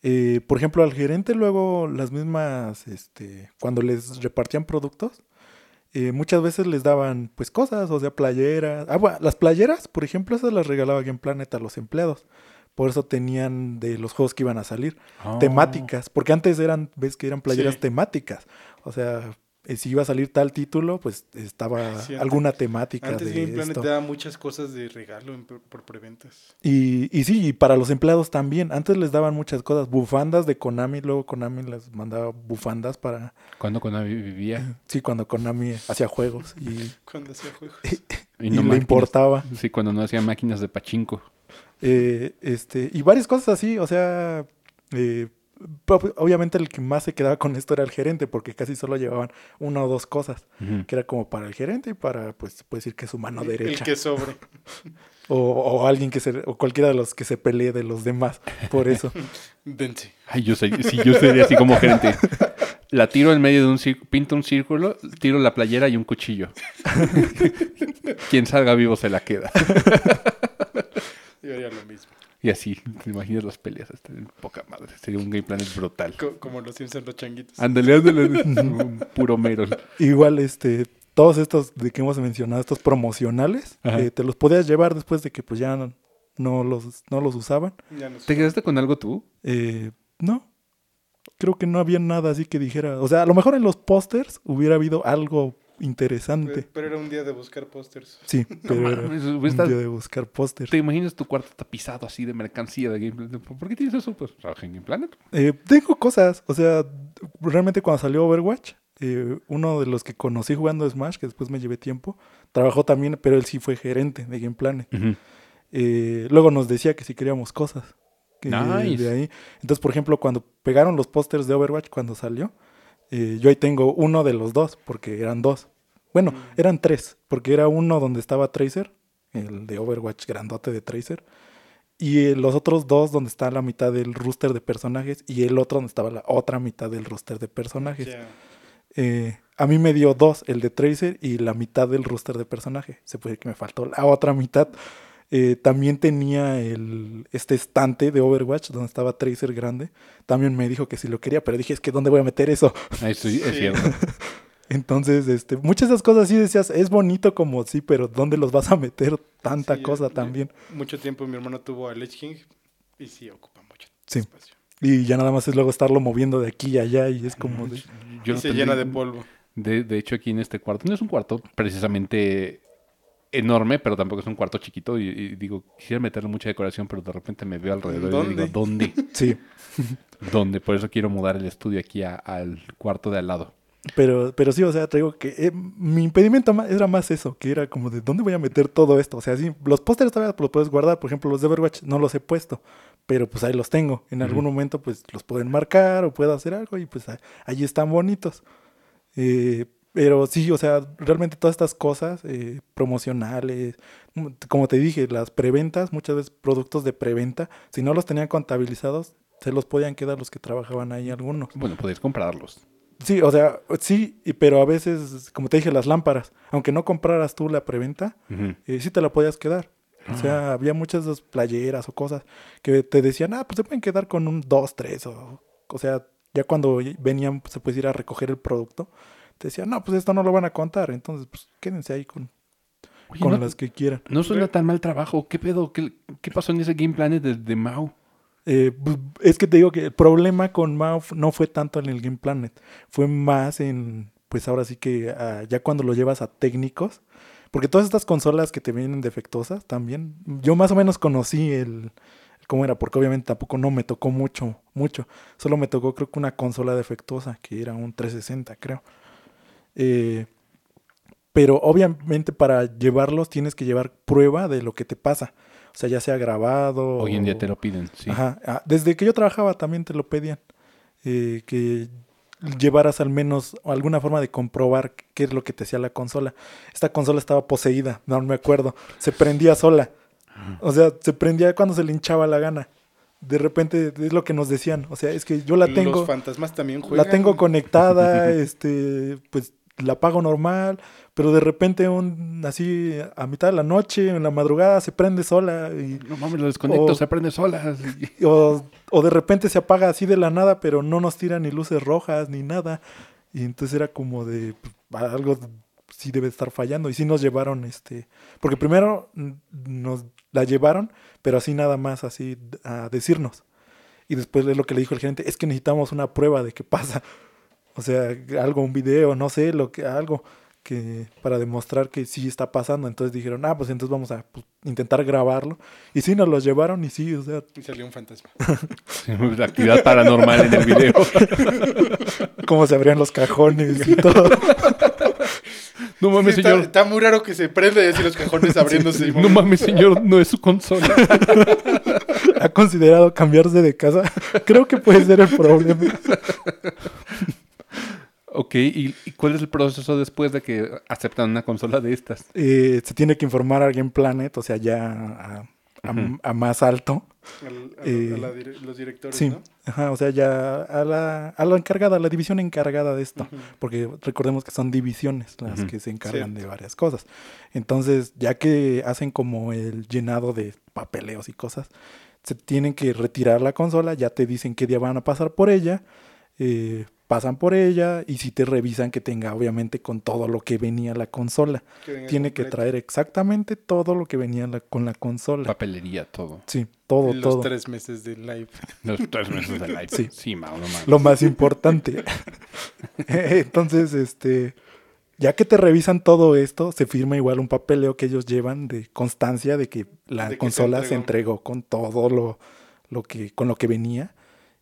Eh, por ejemplo, al gerente luego las mismas, este, cuando les repartían productos, eh, muchas veces les daban pues cosas, o sea, playeras. Ah, bueno, las playeras, por ejemplo, esas las regalaba Game Planet a los empleados. Por eso tenían de los juegos que iban a salir Oh. temáticas, porque antes eran, ves que eran playeras Sí. temáticas. O sea, si iba a salir tal título, pues estaba Sí, antes- alguna temática Antes de Game Planet esto. te daba muchas cosas de regalo en- por, por preventas. Y, y sí, y para los empleados también. Antes les daban muchas cosas, bufandas de Konami, luego Konami les mandaba bufandas para, Cuando Konami vivía. sí, cuando Konami hacía juegos y, Cuando hacía juegos. Y, y no le máquinas- importaba. Sí, cuando no hacía máquinas de pachinko. Eh, este, y varias cosas así, o sea, eh, obviamente el que más se quedaba con esto era el gerente, porque casi solo llevaban una o dos cosas, que era como para el gerente y para, pues, puede decir que su mano El derecha. que sobre. O, o alguien que se, o cualquiera de los que se pelee de los demás, por eso. Dense. Ay, yo sé, sí, yo sería así como gerente. La tiro en medio de un círculo, pinto un círculo, tiro la playera y un cuchillo. Quien salga vivo se la queda. Yo haría lo mismo. Y así, te imaginas las peleas, estarían poca madre. Sería un Game Planet brutal. Co- como los Simpsons los changuitos. Ándale, ándale. un puro mero. Igual, este, todos estos de que hemos mencionado, estos promocionales, eh, te los podías llevar después de que pues ya no, no los, no los usaban. Ya no sé. ¿Te quedaste con algo tú? Eh, no, creo que no había nada así que dijera. O sea, a lo mejor en los pósters hubiera habido algo interesante. Pero, pero era un día de buscar pósters. Sí, pero era mames, un día de buscar pósters. ¿Te imaginas tu cuarto tapizado así de mercancía de Game Planet? ¿Por qué tienes eso? Pues trabajé en Game Planet. Eh, tengo cosas, o sea, realmente cuando salió Overwatch, eh, uno de los que conocí jugando Smash, que después me llevé tiempo, trabajó también, pero él sí fue gerente de Game Planet. Eh, luego nos decía que si queríamos cosas. que Nice. de ahí. Entonces, por ejemplo, cuando pegaron los pósters de Overwatch cuando salió, eh, yo ahí tengo uno de los dos, porque eran dos. Bueno, Mm. eran tres, porque era uno donde estaba Tracer, el de Overwatch grandote de Tracer, y eh, los otros dos donde está la mitad del roster de personajes, y el otro donde estaba la otra mitad del roster de personajes. Ya. Eh, a mí me dio dos, el de Tracer y la mitad del roster de personaje. Se puede decir que me faltó la otra mitad. Eh, también tenía el, este estante de Overwatch donde estaba Tracer grande. También me dijo que si lo quería, pero dije, es que ¿dónde voy a meter eso? Ahí sí, es cierto. Entonces, este, muchas de esas cosas sí decías, es bonito como sí, pero ¿dónde los vas a meter tanta Sí, cosa yo- también? Mucho tiempo mi hermano tuvo a Lich King y sí ocupa mucho Sí. espacio. Y ya nada más es luego estarlo moviendo de aquí y allá y es como de... Yo y no se llena de polvo. De, de hecho, aquí en este cuarto, no es un cuarto precisamente enorme, pero tampoco es un cuarto chiquito. Y, y digo, quisiera meterle mucha decoración, pero de repente me veo alrededor y ¿Dónde? digo, ¿dónde? Sí, ¿Dónde? Por eso quiero mudar el estudio aquí a- al cuarto de al lado. Pero, pero sí, o sea, te digo que eh, mi impedimento era más eso, que era como de dónde voy a meter todo esto. O sea, sí, los pósteres todavía los puedes guardar, por ejemplo, los de Overwatch no los he puesto, pero pues ahí los tengo. En algún momento pues los pueden marcar o puedo hacer algo y pues a- ahí están bonitos. Eh, pero sí, o sea, realmente todas estas cosas eh, promocionales, mm, como te dije, las preventas, muchas veces productos de preventa, si no los tenían contabilizados, se los podían quedar los que trabajaban ahí algunos. Bueno, podéis comprarlos. Sí, o sea, sí, y- pero a veces, como te dije, las lámparas, aunque no compraras tú la preventa, eh, sí te la podías quedar. O sea, había muchas de esas playeras o cosas que te decían, ah, pues se pueden quedar con un 2, 3, o, o sea, ya cuando venían, pues, se puede ir a recoger el producto, te decían, no, pues esto no lo van a contar, entonces, pues quédense ahí con, Oye, con no, las que quieran. no suena tan mal trabajo. ¿Qué pedo? ¿Qué, qué pasó en ese Game Planet de, de Mao? Eh, pues, es que te digo que el problema con Mao no fue tanto en el Game Planet, fue más en, pues ahora sí que ah, ya cuando lo llevas a técnicos, porque todas estas consolas que te vienen defectuosas también, yo más o menos conocí el, el cómo era, porque obviamente tampoco no me tocó mucho, mucho. Solo me tocó creo que una consola defectuosa, que era un 360, creo. Eh, pero obviamente para llevarlos tienes que llevar prueba de lo que te pasa. O sea, ya sea grabado. Hoy en día te lo piden, sí. Ajá. Ah, Desde que yo trabajaba también te lo pedían. eh, que llevaras al menos alguna forma de comprobar qué es lo que te hacía la consola. Esta consola estaba poseída, no me acuerdo. Se prendía sola. O sea, se prendía cuando se le hinchaba la gana. De repente es lo que nos decían. O sea, es que yo la tengo. Los fantasmas también juegan. La tengo conectada, este, pues la pago normal, pero de repente un así a mitad de la noche, en la madrugada se prende sola y, No mames, lo desconecto, O- se prende sola. o, o de repente se apaga así de la nada, pero no nos tira ni luces rojas ni nada. Y entonces era como de pues, algo sí debe estar fallando y sí nos llevaron este, porque primero nos la llevaron, pero así nada más así a decirnos. Y después es lo que le dijo el gerente, es que necesitamos una prueba de qué pasa. O sea, algo, un video, no sé, lo que, algo que para demostrar que sí está pasando. Entonces dijeron, ah, pues entonces vamos a pues, intentar grabarlo. Y sí, nos los llevaron y sí, o sea, Y salió un fantasma. La actividad paranormal en el video. cómo se abrían los cajones y todo. No mames, Sí, está, señor. está muy raro que se prenda y así los cajones abriéndose. y No mames, señor, no es su consola. ¿Ha considerado cambiarse de casa? Creo que puede ser el problema. Ok, ¿y, y cuál es el proceso después de que aceptan una consola de estas? Eh, se tiene que informar a Game Planet, o sea, ya a, a- Ujú. a más alto. Al- a- Eh, a la dire- los directores, Sí, ¿no? ajá, o sea, ya a la, a la encargada, a la división encargada de esto. Porque recordemos que son divisiones las que se encargan Cierto. de varias cosas. Entonces, ya que hacen como el llenado de papeleos y cosas, se tienen que retirar la consola, ya te dicen qué día van a pasar por ella, eh, pasan por ella y si te revisan que tenga obviamente con todo lo que venía la consola. Que Tiene que traer exactamente todo lo que venía la- con la consola. Papelería, todo. Sí, todo, los todo. tres meses de live. Los tres meses de live. Sí. Sí, ma, no lo más importante. Entonces, este, ya que te revisan todo esto, se firma igual un papeleo que ellos llevan de constancia de que la De que se consola se entregó. entregó con todo lo, lo que, con lo que venía.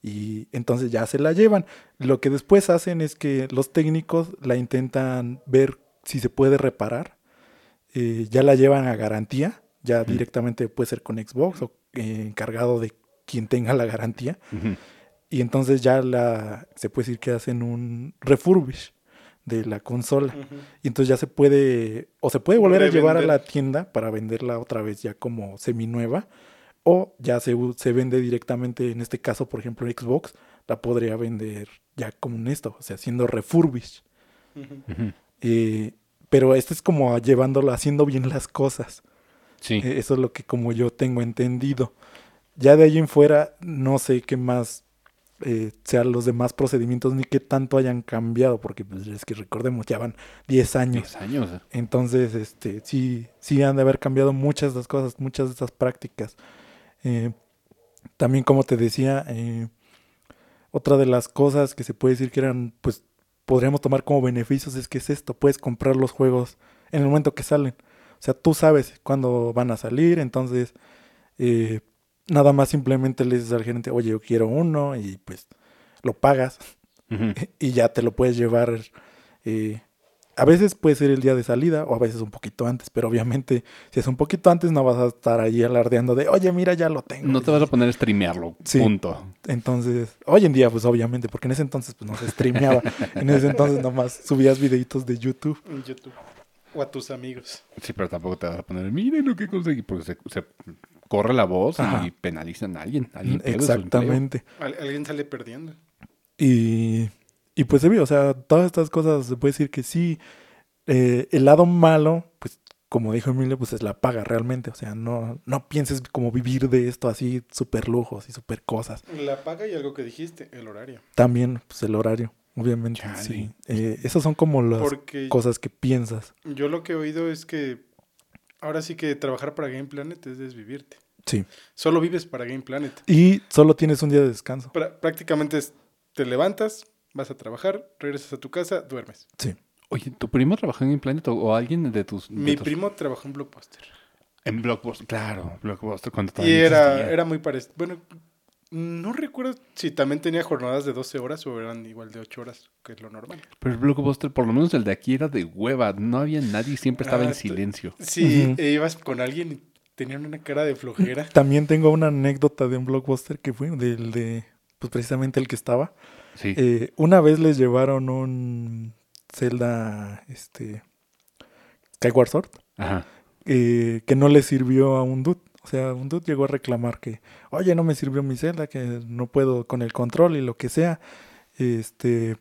Y entonces ya se la llevan. Lo que después hacen es que los técnicos la intentan ver si se puede reparar. Eh, ya la llevan a garantía. Ya directamente puede ser con Xbox o eh, encargado de quien tenga la garantía. Y entonces ya la se puede decir que hacen un refurbish de la consola. Ujú. Y entonces ya se puede o se puede volver a llevar a la tienda para venderla otra vez ya como seminueva o ya se, se vende directamente en este caso, por ejemplo, Xbox la podría vender ya como esto, o sea, haciendo refurbish. Eh, pero este es como llevándolo haciendo bien las cosas. Sí. Eh, Eso es lo que como yo tengo entendido. Ya de ahí en fuera, no sé qué más eh, sean los demás procedimientos ni qué tanto hayan cambiado, porque pues, es que recordemos, ya van 10 años. 10 años. Entonces, este, sí, sí han de haber cambiado muchas de las cosas, muchas de estas prácticas. Eh, también, como te decía, eh, otra de las cosas que se puede decir que eran, pues, podríamos tomar como beneficios es que es esto, puedes comprar los juegos en el momento que salen. O sea, tú sabes cuándo van a salir, entonces, eh, nada más simplemente le dices al gerente, oye, yo quiero uno, y pues lo pagas y ya te lo puedes llevar. eh, a veces puede ser el día de salida o a veces un poquito antes, pero obviamente si es un poquito antes no vas a estar ahí alardeando de, oye, mira, ya lo tengo. No te vas a poner a streamearlo. Sí. Punto. Entonces, hoy en día, pues obviamente, porque en ese entonces pues no se streameaba. en ese entonces nomás subías videitos de YouTube. En YouTube. O a tus amigos. Sí, pero tampoco te vas a poner, miren lo que conseguí, porque se, se corre la voz Ajá. y penalizan a alguien. Exactamente. Al- alguien sale perdiendo. Y, y pues se ve, o sea, todas estas cosas se puede decir que sí. eh, el lado malo, pues como dijo Emilio, pues es la paga realmente. O sea, no, no pienses como vivir de esto así, súper lujos y súper cosas. La paga y algo que dijiste, el horario. También, pues el horario, obviamente. Chale. Sí. Eh, esas son como las Porque cosas que piensas. yo lo que he oído es que ahora sí que trabajar para Game Planet es desvivirte. Sí. Solo vives para Game Planet. Y solo tienes un día de descanso. Prácticamente es, te levantas, vas a trabajar, regresas a tu casa, duermes. Sí. Oye, ¿tu primo trabajó en Planet o, alguien de tus... de Mi tus- primo trabajó en Blockbuster. En Blockbuster, claro, Blockbuster cuando Y era, existía. era muy parecido. Bueno, no recuerdo si también tenía jornadas de 12 horas o eran igual de 8 horas, que es lo normal. Pero el Blockbuster, por lo menos el de aquí, era de hueva. No había nadie, siempre estaba Ah, en esto- silencio. Sí, e ibas con alguien y tenían una cara de flojera. También tengo una anécdota de un blockbuster que fue del de, pues precisamente el que estaba. Sí. Eh, una vez les llevaron un Zelda, este, Skyward Sword, Ajá. eh, que no le sirvió a un dude. O sea, un dude llegó a reclamar que, oye, no me sirvió mi Zelda, que no puedo con el control y lo que sea. Este.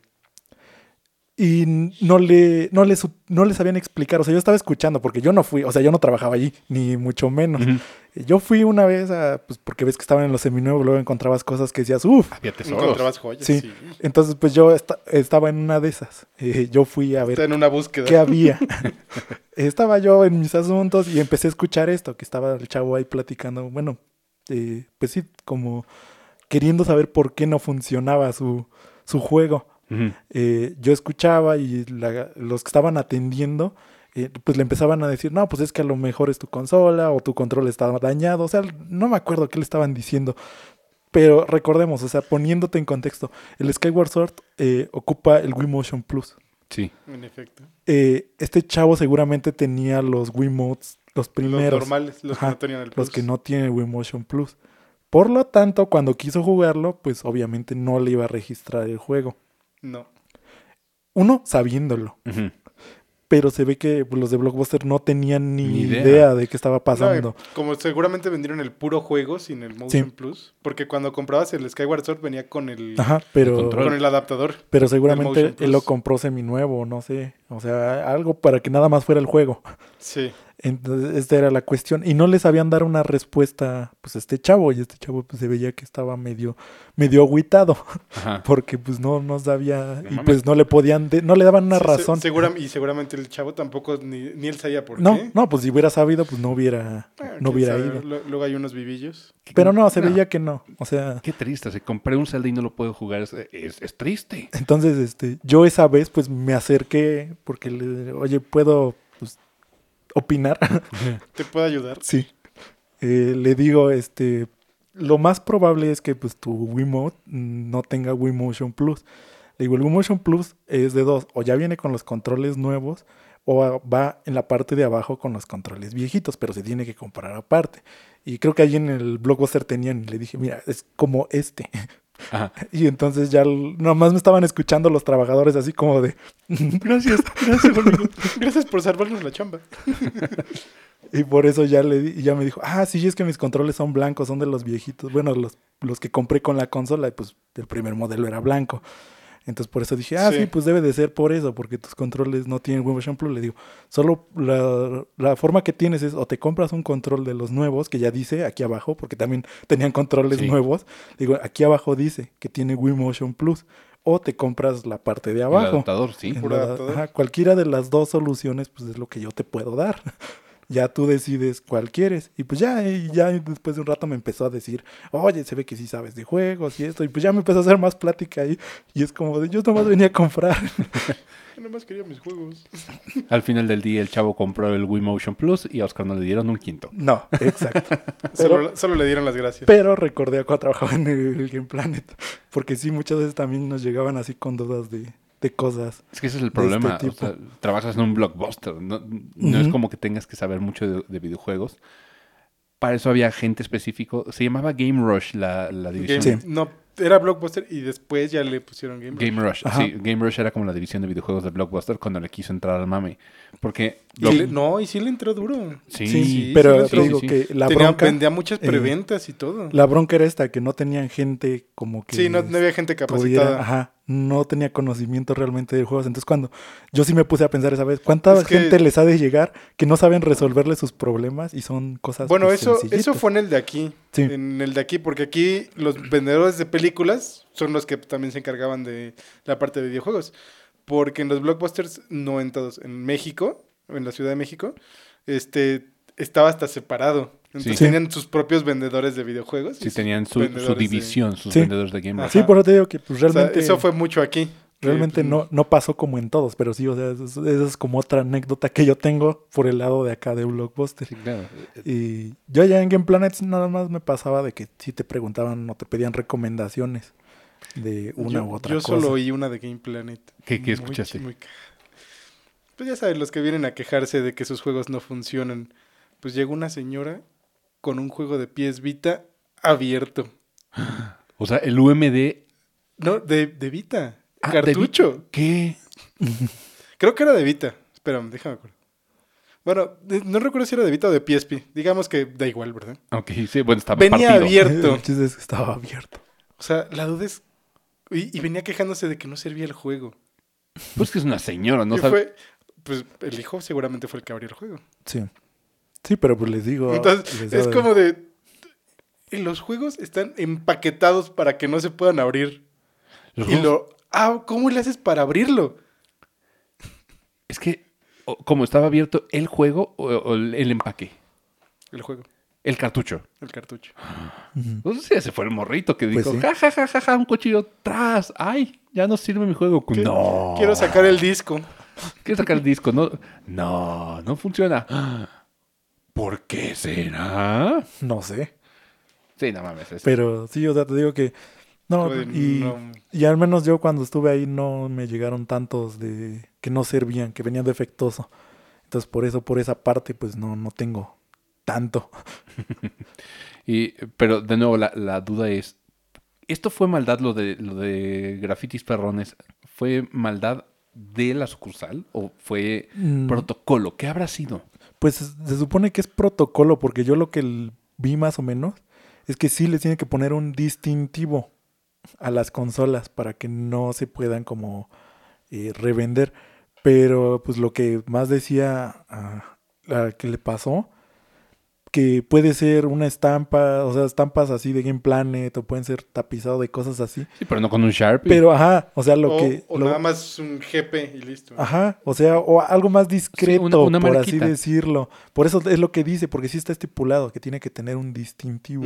Y no le, no le, no le sabían explicar. O sea, yo estaba escuchando, porque yo no fui, o sea, yo no trabajaba allí, ni mucho menos. Yo fui una vez a, pues porque ves que estaban en los seminuevos, luego encontrabas cosas que decías, uff. Encontrabas joyas. Sí. Sí. Entonces, pues yo esta- estaba en una de esas. Eh, yo fui a ver Está en una búsqueda. qué había. estaba yo en mis asuntos y empecé a escuchar esto, que estaba el chavo ahí platicando, bueno, eh, pues sí, como queriendo saber por qué no funcionaba su, su juego. Eh, yo escuchaba y la- los que estaban atendiendo, eh, pues le empezaban a decir, no, pues es que a lo mejor es tu consola o tu control estaba dañado, o sea, no me acuerdo qué le estaban diciendo. Pero recordemos, o sea, poniéndote en contexto, el Skyward Sword eh, ocupa el Wii Motion Plus Sí. En efecto. eh, este chavo seguramente tenía los Wiimotes, los primeros, Los normales, los Ajá, que no tenían el los plus. que no tienen Wii Motion Plus. Por lo tanto, cuando quiso jugarlo, pues obviamente no le iba a registrar el juego. No. Uno, sabiéndolo. Pero se ve que los de Blockbuster no tenían ni, Ni idea. idea. de qué estaba pasando. como seguramente vendieron el puro juego sin el Motion Sí. Plus. Porque cuando comprabas el Skyward Sword venía con el, Ajá, pero, control. con el adaptador. pero seguramente él lo compró seminuevo, no sé. O sea, algo para que nada más fuera el juego. Sí. Entonces, esta era la cuestión. Y no le sabían dar una respuesta, pues, a este chavo. Y este chavo, pues, se veía que estaba medio, medio agüitado. Ajá. Porque, pues, no, no sabía. No y, mames. pues, no le podían, de- no le daban una Sí, se- razón. segura- y seguramente el chavo tampoco, ni, ni él sabía por no, qué. no, pues, si hubiera sabido, pues, no hubiera, no hubiera sabe, ido. lo- Luego hay unos vivillos. Pero no, se veía que no. O sea, Qué triste. Si compré un Zelda y no lo puedo jugar, es, es- es triste. entonces, este, yo esa vez, pues, me acerqué porque le, oye, ¿puedo, pues, opinar? ¿Te puede ayudar? Sí. Eh, le digo, este, lo más probable es que pues tu Wiimote no tenga Wii Motion Plus. Le digo, el Wii Motion Plus es de dos, o ya viene con los controles nuevos o va en la parte de abajo con los controles viejitos, pero se tiene que comprar aparte. Y creo que allí en el Blockbuster tenían, le dije, mira, es como este. Ajá. Y entonces ya nomás me estaban escuchando los trabajadores así como de, Gracias, gracias, amigo. Gracias por salvarnos la chamba. Y por eso ya le di- y ya me dijo, ah, sí, es que mis controles son blancos, son de los viejitos. Bueno, los, los que compré con la consola, y pues el primer modelo era blanco. Entonces por eso dije, ah, sí. Sí. pues debe de ser por eso, porque tus controles no tienen Wii Motion Plus. Le digo, solo la, la forma que tienes es o te compras un control de los nuevos, que ya dice aquí abajo, porque también tenían controles Sí. nuevos. Digo, aquí abajo dice que tiene Wii Motion Plus. O te compras la parte de El abajo. adaptador, sí. Adaptador. ajá, cualquiera de las dos soluciones, pues es lo que yo te puedo dar. Ya tú decides cuál quieres. Y pues ya, y ya después de un rato me empezó a decir, oye, se ve que sí sabes de juegos y esto. Y pues ya me empezó a hacer más plática ahí. Y es como de, yo nomás venía a comprar. Yo nomás quería mis juegos. Al final del día, el chavo compró el Wii Motion Plus y a Oscar no le dieron un quinto. no, exacto. Solo, solo le dieron las gracias. Pero recordé a cuando trabajaba en el Game Planet. Porque sí, muchas veces también nos llegaban así con dudas de, de cosas. Es que ese es el problema. este o sea, trabajas en un blockbuster. No, no es como que tengas que saber mucho de, de videojuegos. Para eso había gente específico. Se llamaba Game Rush la, la división. Game- Sí. No, era Blockbuster y después ya le pusieron Game, Rush. Game Rush. Ajá. Sí, Game Rush era como la división de videojuegos de Blockbuster cuando le quiso entrar al mame. Porque... Y lo- le- no, y sí le entró duro. sí, Sí, sí, pero sí, te digo sí. que la Tenía- bronca... vendía muchas eh, preventas y todo. La bronca era esta, que no tenían gente como que... sí, no, no había gente pudiera- capacitada. ajá, no tenía conocimiento realmente de juegos. Entonces, cuando yo sí me puse a pensar esa vez, ¿cuánta Es que- gente les ha de llegar que no saben resolverle sus problemas y son cosas Bueno, pues, eso, eso fue en el de aquí. Sí. En el de aquí, porque aquí los vendedores de películas son los que también se encargaban de la parte de videojuegos. Porque en los blockbusters, no en todos, en México, en la Ciudad de México, este estaba hasta separado. Entonces Sí. tenían sus propios vendedores de videojuegos. Sí, tenían su, su vendedores de- división, sus Sí. vendedores de Game. Sí, por eso te digo que pues O sea, realmente... eso fue mucho aquí. Realmente pues, no, no pasó como en todos, pero sí, o sea, eso, eso es como otra anécdota que yo tengo por el lado de acá de Blockbuster. Sí, claro. Y yo allá en Game Planet nada más me pasaba de que si te preguntaban o te pedían recomendaciones de una yo, u otra yo cosa. solo oí una de Game Planet. ¿Qué, qué escuchaste? muy Pues ya sabes, los que vienen a quejarse de que sus juegos no funcionan. Pues llegó una señora con un juego de pies Vita abierto. O sea, el UMD... No, de, de Vita. Ah, de Cartucho. ¿Qué? Creo que era de Vita. Espérame, déjame acuerdo. Bueno, de- no recuerdo si era de Vita o de PSP. Digamos que da igual, ¿verdad? Ok, sí, bueno, estaba Venía partido. abierto. Estaba abierto. O sea, la duda es... Y, y venía quejándose de que no servía el juego. Pues que es una señora, ¿no sabe? fue... Pues el hijo seguramente fue el que abrió el juego. Sí. Sí, pero pues les digo. Entonces, les es como de... Los juegos están empaquetados para que no se puedan abrir. Los Y juegos- lo... Ah, ¿cómo le haces para abrirlo? Es que, como estaba abierto el juego o, el empaque, El juego, el cartucho. el cartucho. Ujú. Entonces sí, ese fue el morrito que Pues dijo, sí. ja, ja, ja, ja, ja, un cuchillo tras. Ay, ya no sirve mi juego. ¿Qué? No. Quiero sacar el disco. Quiero sacar el disco. No, no, no funciona. ¿Por qué será? No sé. Sí, no mames. es- Pero sí, o sea, te digo que. No, y, no. y al menos yo cuando estuve ahí no me llegaron tantos de que no servían, que venían defectuoso. Entonces por eso, por esa parte, pues no, no tengo tanto. Y, pero de nuevo, la, la duda es, ¿esto fue maldad lo de, lo de grafitis perrones? ¿Fue maldad de la sucursal o fue Mm, protocolo? ¿Qué habrá sido? Pues se supone que es protocolo, porque yo lo que vi más o menos es que sí les tiene que poner un distintivo a las consolas para que no se puedan como eh, revender. Pero pues lo que más decía a la que le pasó, que puede ser una estampa, o sea, estampas así de Game Planet, o pueden ser tapizado de cosas así. Sí, pero no con un Sharpie. Pero ajá, o sea, lo o que... o lo- nada más un GP y listo. Ajá, o sea, o algo más discreto, una- una por así decirlo. Por eso es lo que dice, porque sí está estipulado que tiene que tener un distintivo.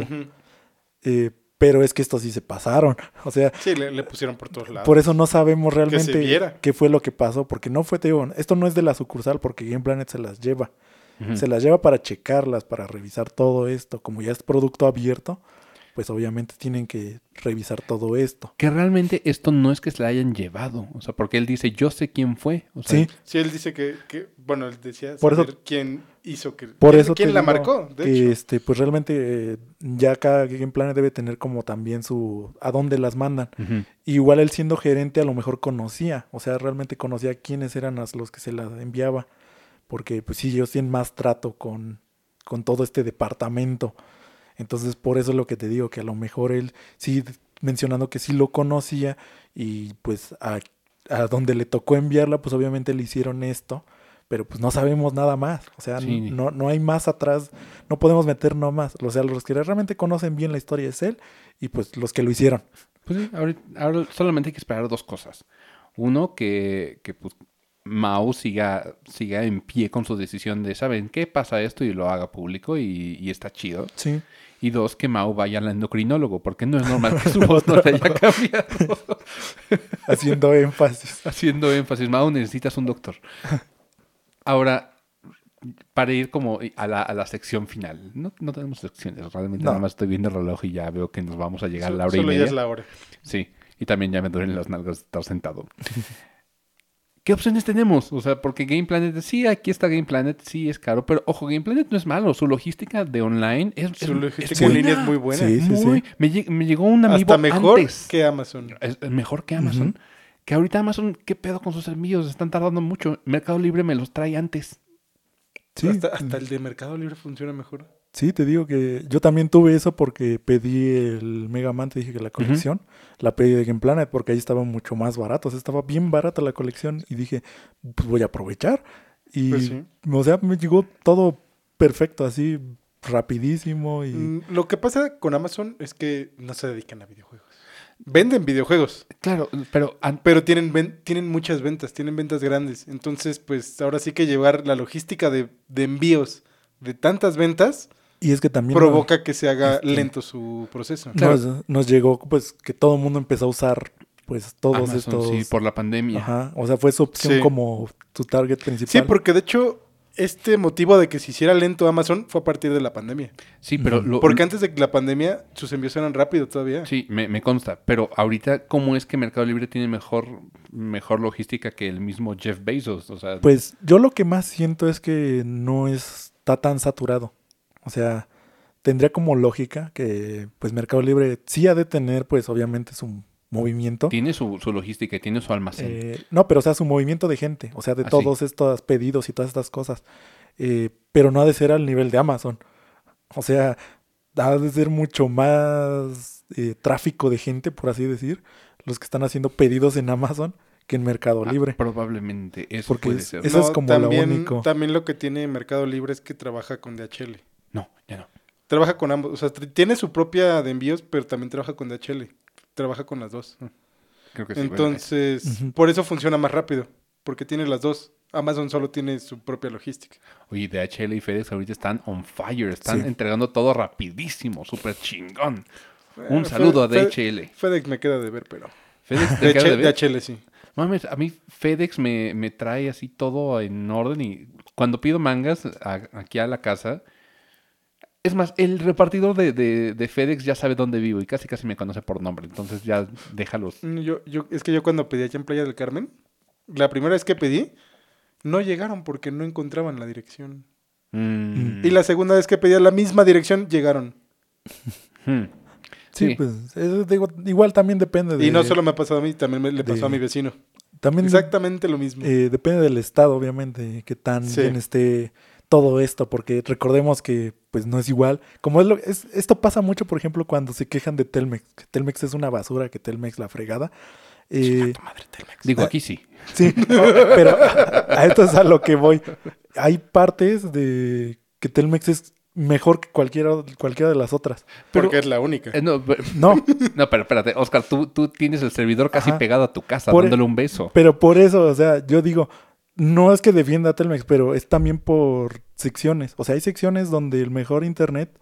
Eh, pero es que estos sí se pasaron. O sea, Sí, le, le pusieron por todos lados. por eso no sabemos se realmente viera. qué fue lo que pasó, porque no fue, te digo, esto no es de la sucursal, porque Game Planet se las lleva. Se las lleva para checarlas, para revisar todo esto. Como ya es producto abierto, pues obviamente tienen que revisar todo esto. Que realmente esto no es que se la hayan llevado. O sea, porque él dice, yo sé quién fue. O sea, Sí, Sí, él dice que, que- bueno, él decía Por eso- quién hizo que... Por quién- eso ¿Quién la marcó? De que, hecho. este, pues realmente eh, ya cada Game Planet debe tener como también su a dónde las mandan. Igual él siendo gerente a lo mejor conocía, o sea, realmente conocía quiénes eran las- los que se las enviaba, porque pues sí, ellos tienen más trato con, con todo este departamento. Entonces, por eso es lo que te digo, que a lo mejor él sí mencionando que sí lo conocía y pues a, a donde le tocó enviarla, pues obviamente le hicieron esto, pero pues no sabemos nada más, o sea, Sí. no, no hay más atrás, no podemos meter no más, o sea, los que realmente conocen bien la historia es él y pues los que lo hicieron. Pues sí, ahora solamente hay que esperar dos cosas. Uno, que, que pues, Mao siga, siga en pie con su decisión de, ¿saben qué? Pasa esto y lo haga público y, y está chido. Sí. Y dos, que Mao vaya al endocrinólogo, porque no es normal que su voz no se haya cambiado. haciendo énfasis. Haciendo énfasis, Mao, necesitas un doctor. Ahora, para ir como a la, a la sección final. No, no tenemos secciones, realmente No. nada más estoy viendo el reloj y ya veo que nos vamos a llegar a la hora y solo ya media. es la hora. Sí, y también ya me duelen las nalgas de estar sentado. ¿Qué opciones tenemos? O sea, porque Game Planet, sí, aquí está Game Planet, sí, es caro, pero ojo, Game Planet no es malo, su logística de online es, Su es logística en línea es muy buena. Sí, sí, muy- sí. Me, lleg- me llegó un amigo Hasta mejor antes. que Amazon. Es es mejor que Amazon. Que ahorita Amazon, ¿qué pedo con sus envíos? Están tardando mucho. Mercado Libre me los trae antes. Sí, Hasta, hasta el de Mercado Libre funciona mejor. Sí, te digo que yo también tuve eso porque pedí el Mega Man, te dije que la colección, la pedí de Game Planet porque ahí estaba mucho más barato, o sea, estaba bien barata la colección y dije, pues voy a aprovechar. Y, Pues sí. o sea, me llegó todo perfecto, así, rapidísimo y... Mm, Lo que pasa con Amazon es que no se dedican a videojuegos. Venden videojuegos, Claro, pero pero tienen, ven- tienen muchas ventas, tienen ventas grandes. Entonces, pues ahora sí que llevar la logística de, de envíos de tantas ventas Y es que también... provoca que se haga este, lento su proceso. nos, nos llegó pues que todo el mundo empezó a usar pues todos Amazon, estos... sí, por la pandemia. Ajá, o sea, fue su opción Sí. como su target principal. Sí, porque de hecho, este motivo de que se hiciera lento Amazon fue a partir de la pandemia. Sí, pero lo- Porque antes de la pandemia, sus envíos eran rápido todavía. Sí, me, me consta. Pero ahorita, ¿cómo es que Mercado Libre tiene mejor, mejor logística que el mismo Jeff Bezos? O sea, Pues yo lo que más siento es que no está tan saturado. O sea, tendría como lógica que pues Mercado Libre sí ha de tener pues obviamente su movimiento. tiene su, su logística y tiene su almacén. Eh, no, pero o sea, su movimiento de gente, o sea, de Ah, sí. todos estos pedidos y todas estas cosas. Eh, pero no ha de ser al nivel de Amazon. O sea, ha de ser mucho más eh, tráfico de gente, por así decir, los que están haciendo pedidos en Amazon que en Mercado Ah, Libre. probablemente, eso Porque puede es- ser. Eso es como lo también, único. También lo que tiene Mercado Libre es que trabaja con DHL. No, ya no. Trabaja con ambos. O sea, tiene su propia de envíos, pero también trabaja con DHL. Trabaja con las dos. Creo que sí. bueno, Entonces, por eso funciona más rápido. Porque tiene las dos. Amazon solo tiene su propia logística. Oye, DHL y FedEx ahorita están on fire. Están Sí. entregando todo rapidísimo, súper chingón. Un Eh, saludo a DHL. FedEx me queda de ver, pero. FedEx te queda de DHL, ver. DHL sí. Mames, a mí FedEx me, me trae así todo en orden y cuando pido mangas a- aquí a la casa, es más, el repartidor de, de- de FedEx ya sabe dónde vivo y casi casi me conoce por nombre, entonces ya déjalos. Mm, Yo, yo, es que yo cuando pedí allá en Playa del Carmen, la primera vez que pedí, no llegaron porque no encontraban la dirección. Mm. Y la segunda vez que pedí a la misma dirección, llegaron. Hmm. Sí, Sí. pues eso digo, igual también depende de... Y no solo me ha pasado a mí, también me- le pasó de- a mi vecino. También Exactamente lo mismo. eh, depende del estado, obviamente, que tan Sí. bien esté todo esto, porque recordemos que pues no es igual. Como es lo, es, esto pasa mucho, por ejemplo, cuando se quejan de Telmex, que Telmex es una basura, que Telmex la fregada. Eh, Digo, aquí sí. sí, pero a, a esto es a lo que voy. Hay partes de que Telmex es mejor que cualquiera, cualquiera de las otras. pero- porque es la única. Eh, no, pero, No, no, pero espérate, Oscar, tú, tú tienes el servidor casi Ajá. pegado a tu casa, Por- dándole un beso. Pero por eso, o sea, yo digo, no es que defienda a Telmex, pero es también por secciones. O sea, hay secciones donde el mejor internet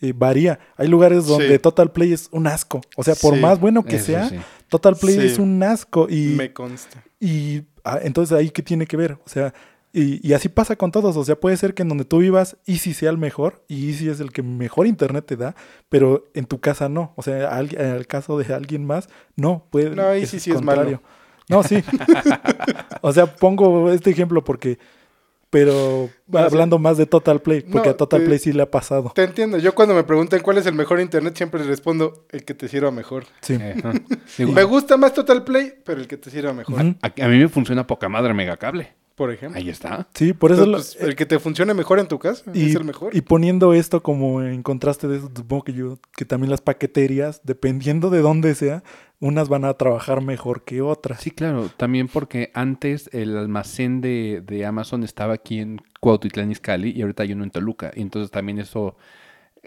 eh, varía. Hay lugares donde Sí. Total Play es un asco. O sea, por Sí, más bueno que sea, sí. Total Play es un asco. Y, Me consta. y ah, entonces ahí qué tiene que ver. O sea, y, y así pasa con todos. O sea, puede ser que en donde tú vivas, Easy sea el mejor y Easy es el que mejor internet te da, pero en tu casa no. O sea, al- en el caso de alguien más, no. Puede, No, Easy sí es malo. No, sí. o sea, pongo este ejemplo porque. Pero No, sí. hablando más de Total Play, porque No, a Total te- Play sí le ha pasado. Te entiendo. Yo cuando me preguntan cuál es el mejor internet, siempre les respondo el que te sirva mejor. Sí. Eh, Me gusta más Total Play, pero el que te sirva mejor. A, a mí me funciona poca madre megacable. Por ejemplo. Ahí está. Sí, por eso. lo- pues, el que te funcione mejor en tu casa y, es el mejor. y poniendo esto como en contraste de eso, supongo que yo, que también las paqueterías, dependiendo de dónde sea, unas van a trabajar mejor que otras. Sí, claro. También porque antes el almacén de, de Amazon estaba aquí en Cuautitlán Izcalli y ahorita hay uno en Toluca. Y entonces también eso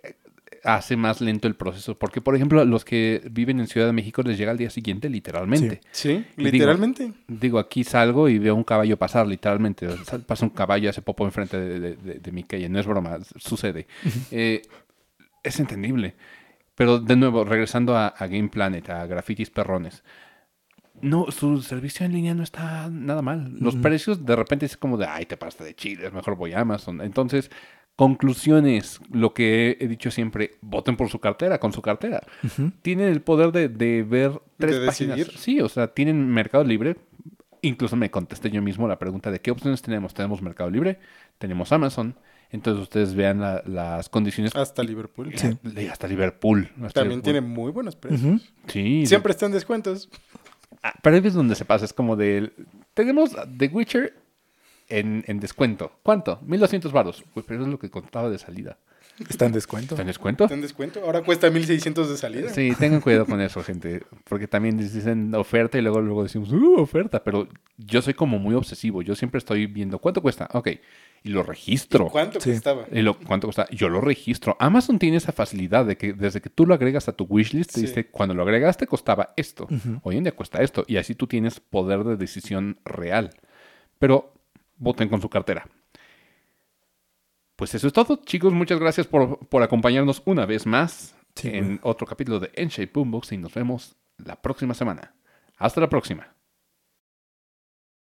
eh, hace más lento el proceso. Porque, por ejemplo, los que viven en Ciudad de México les llega al día siguiente, literalmente. sí, literalmente. Digo, aquí salgo y veo un caballo pasar, literalmente. Pasa un caballo, hace popo enfrente de, de- de- de mi calle. No es broma, sucede. Eh, es entendible. Pero de nuevo, regresando a, a Game Planet, a Grafitis Perrones. No, su servicio en línea no está nada mal. Los precios de repente es como de, ay, te pasaste de Chile, mejor voy a Amazon. Entonces, conclusiones, lo que he dicho siempre, voten por su cartera, con su cartera. Tienen el poder de, de ver tres De páginas. decidir. Sí, o sea, tienen Mercado Libre. Incluso me contesté yo mismo la pregunta de qué opciones tenemos. Tenemos Mercado Libre, tenemos Amazon. Entonces ustedes vean la- las condiciones. Hasta Liverpool. Sí. Hasta Liverpool. hasta También tiene muy buenos precios. Sí. Siempre están descuentos. Ah, Pero ahí es donde se pasa. Es como de... Tenemos The Witcher en, en descuento. ¿Cuánto? 1200 baros. Uy, pero es lo que contaba de salida. Está en descuento. ¿Está en descuento? ¿Está en descuento? Ahora cuesta 1600 de salida. Sí, tengan cuidado con eso, gente. Porque también dicen oferta y luego, luego decimos, uh, oferta. Pero yo soy como muy obsesivo. Yo siempre estoy viendo, ¿cuánto cuesta? Ok. Y lo registro. ¿Cuánto Sí. costaba? Y lo, ¿Cuánto cuesta? Yo lo registro. Amazon tiene esa facilidad de que desde que tú lo agregas a tu wishlist, te Sí. dice, cuando lo agregaste costaba esto. Hoy en día cuesta esto. Y así tú tienes poder de decisión real. Pero voten con su cartera. Pues eso es todo, chicos. Muchas gracias por, por acompañarnos una vez más Sí, en otro capítulo de N-Shape Boombox y nos vemos la próxima semana. Hasta la próxima.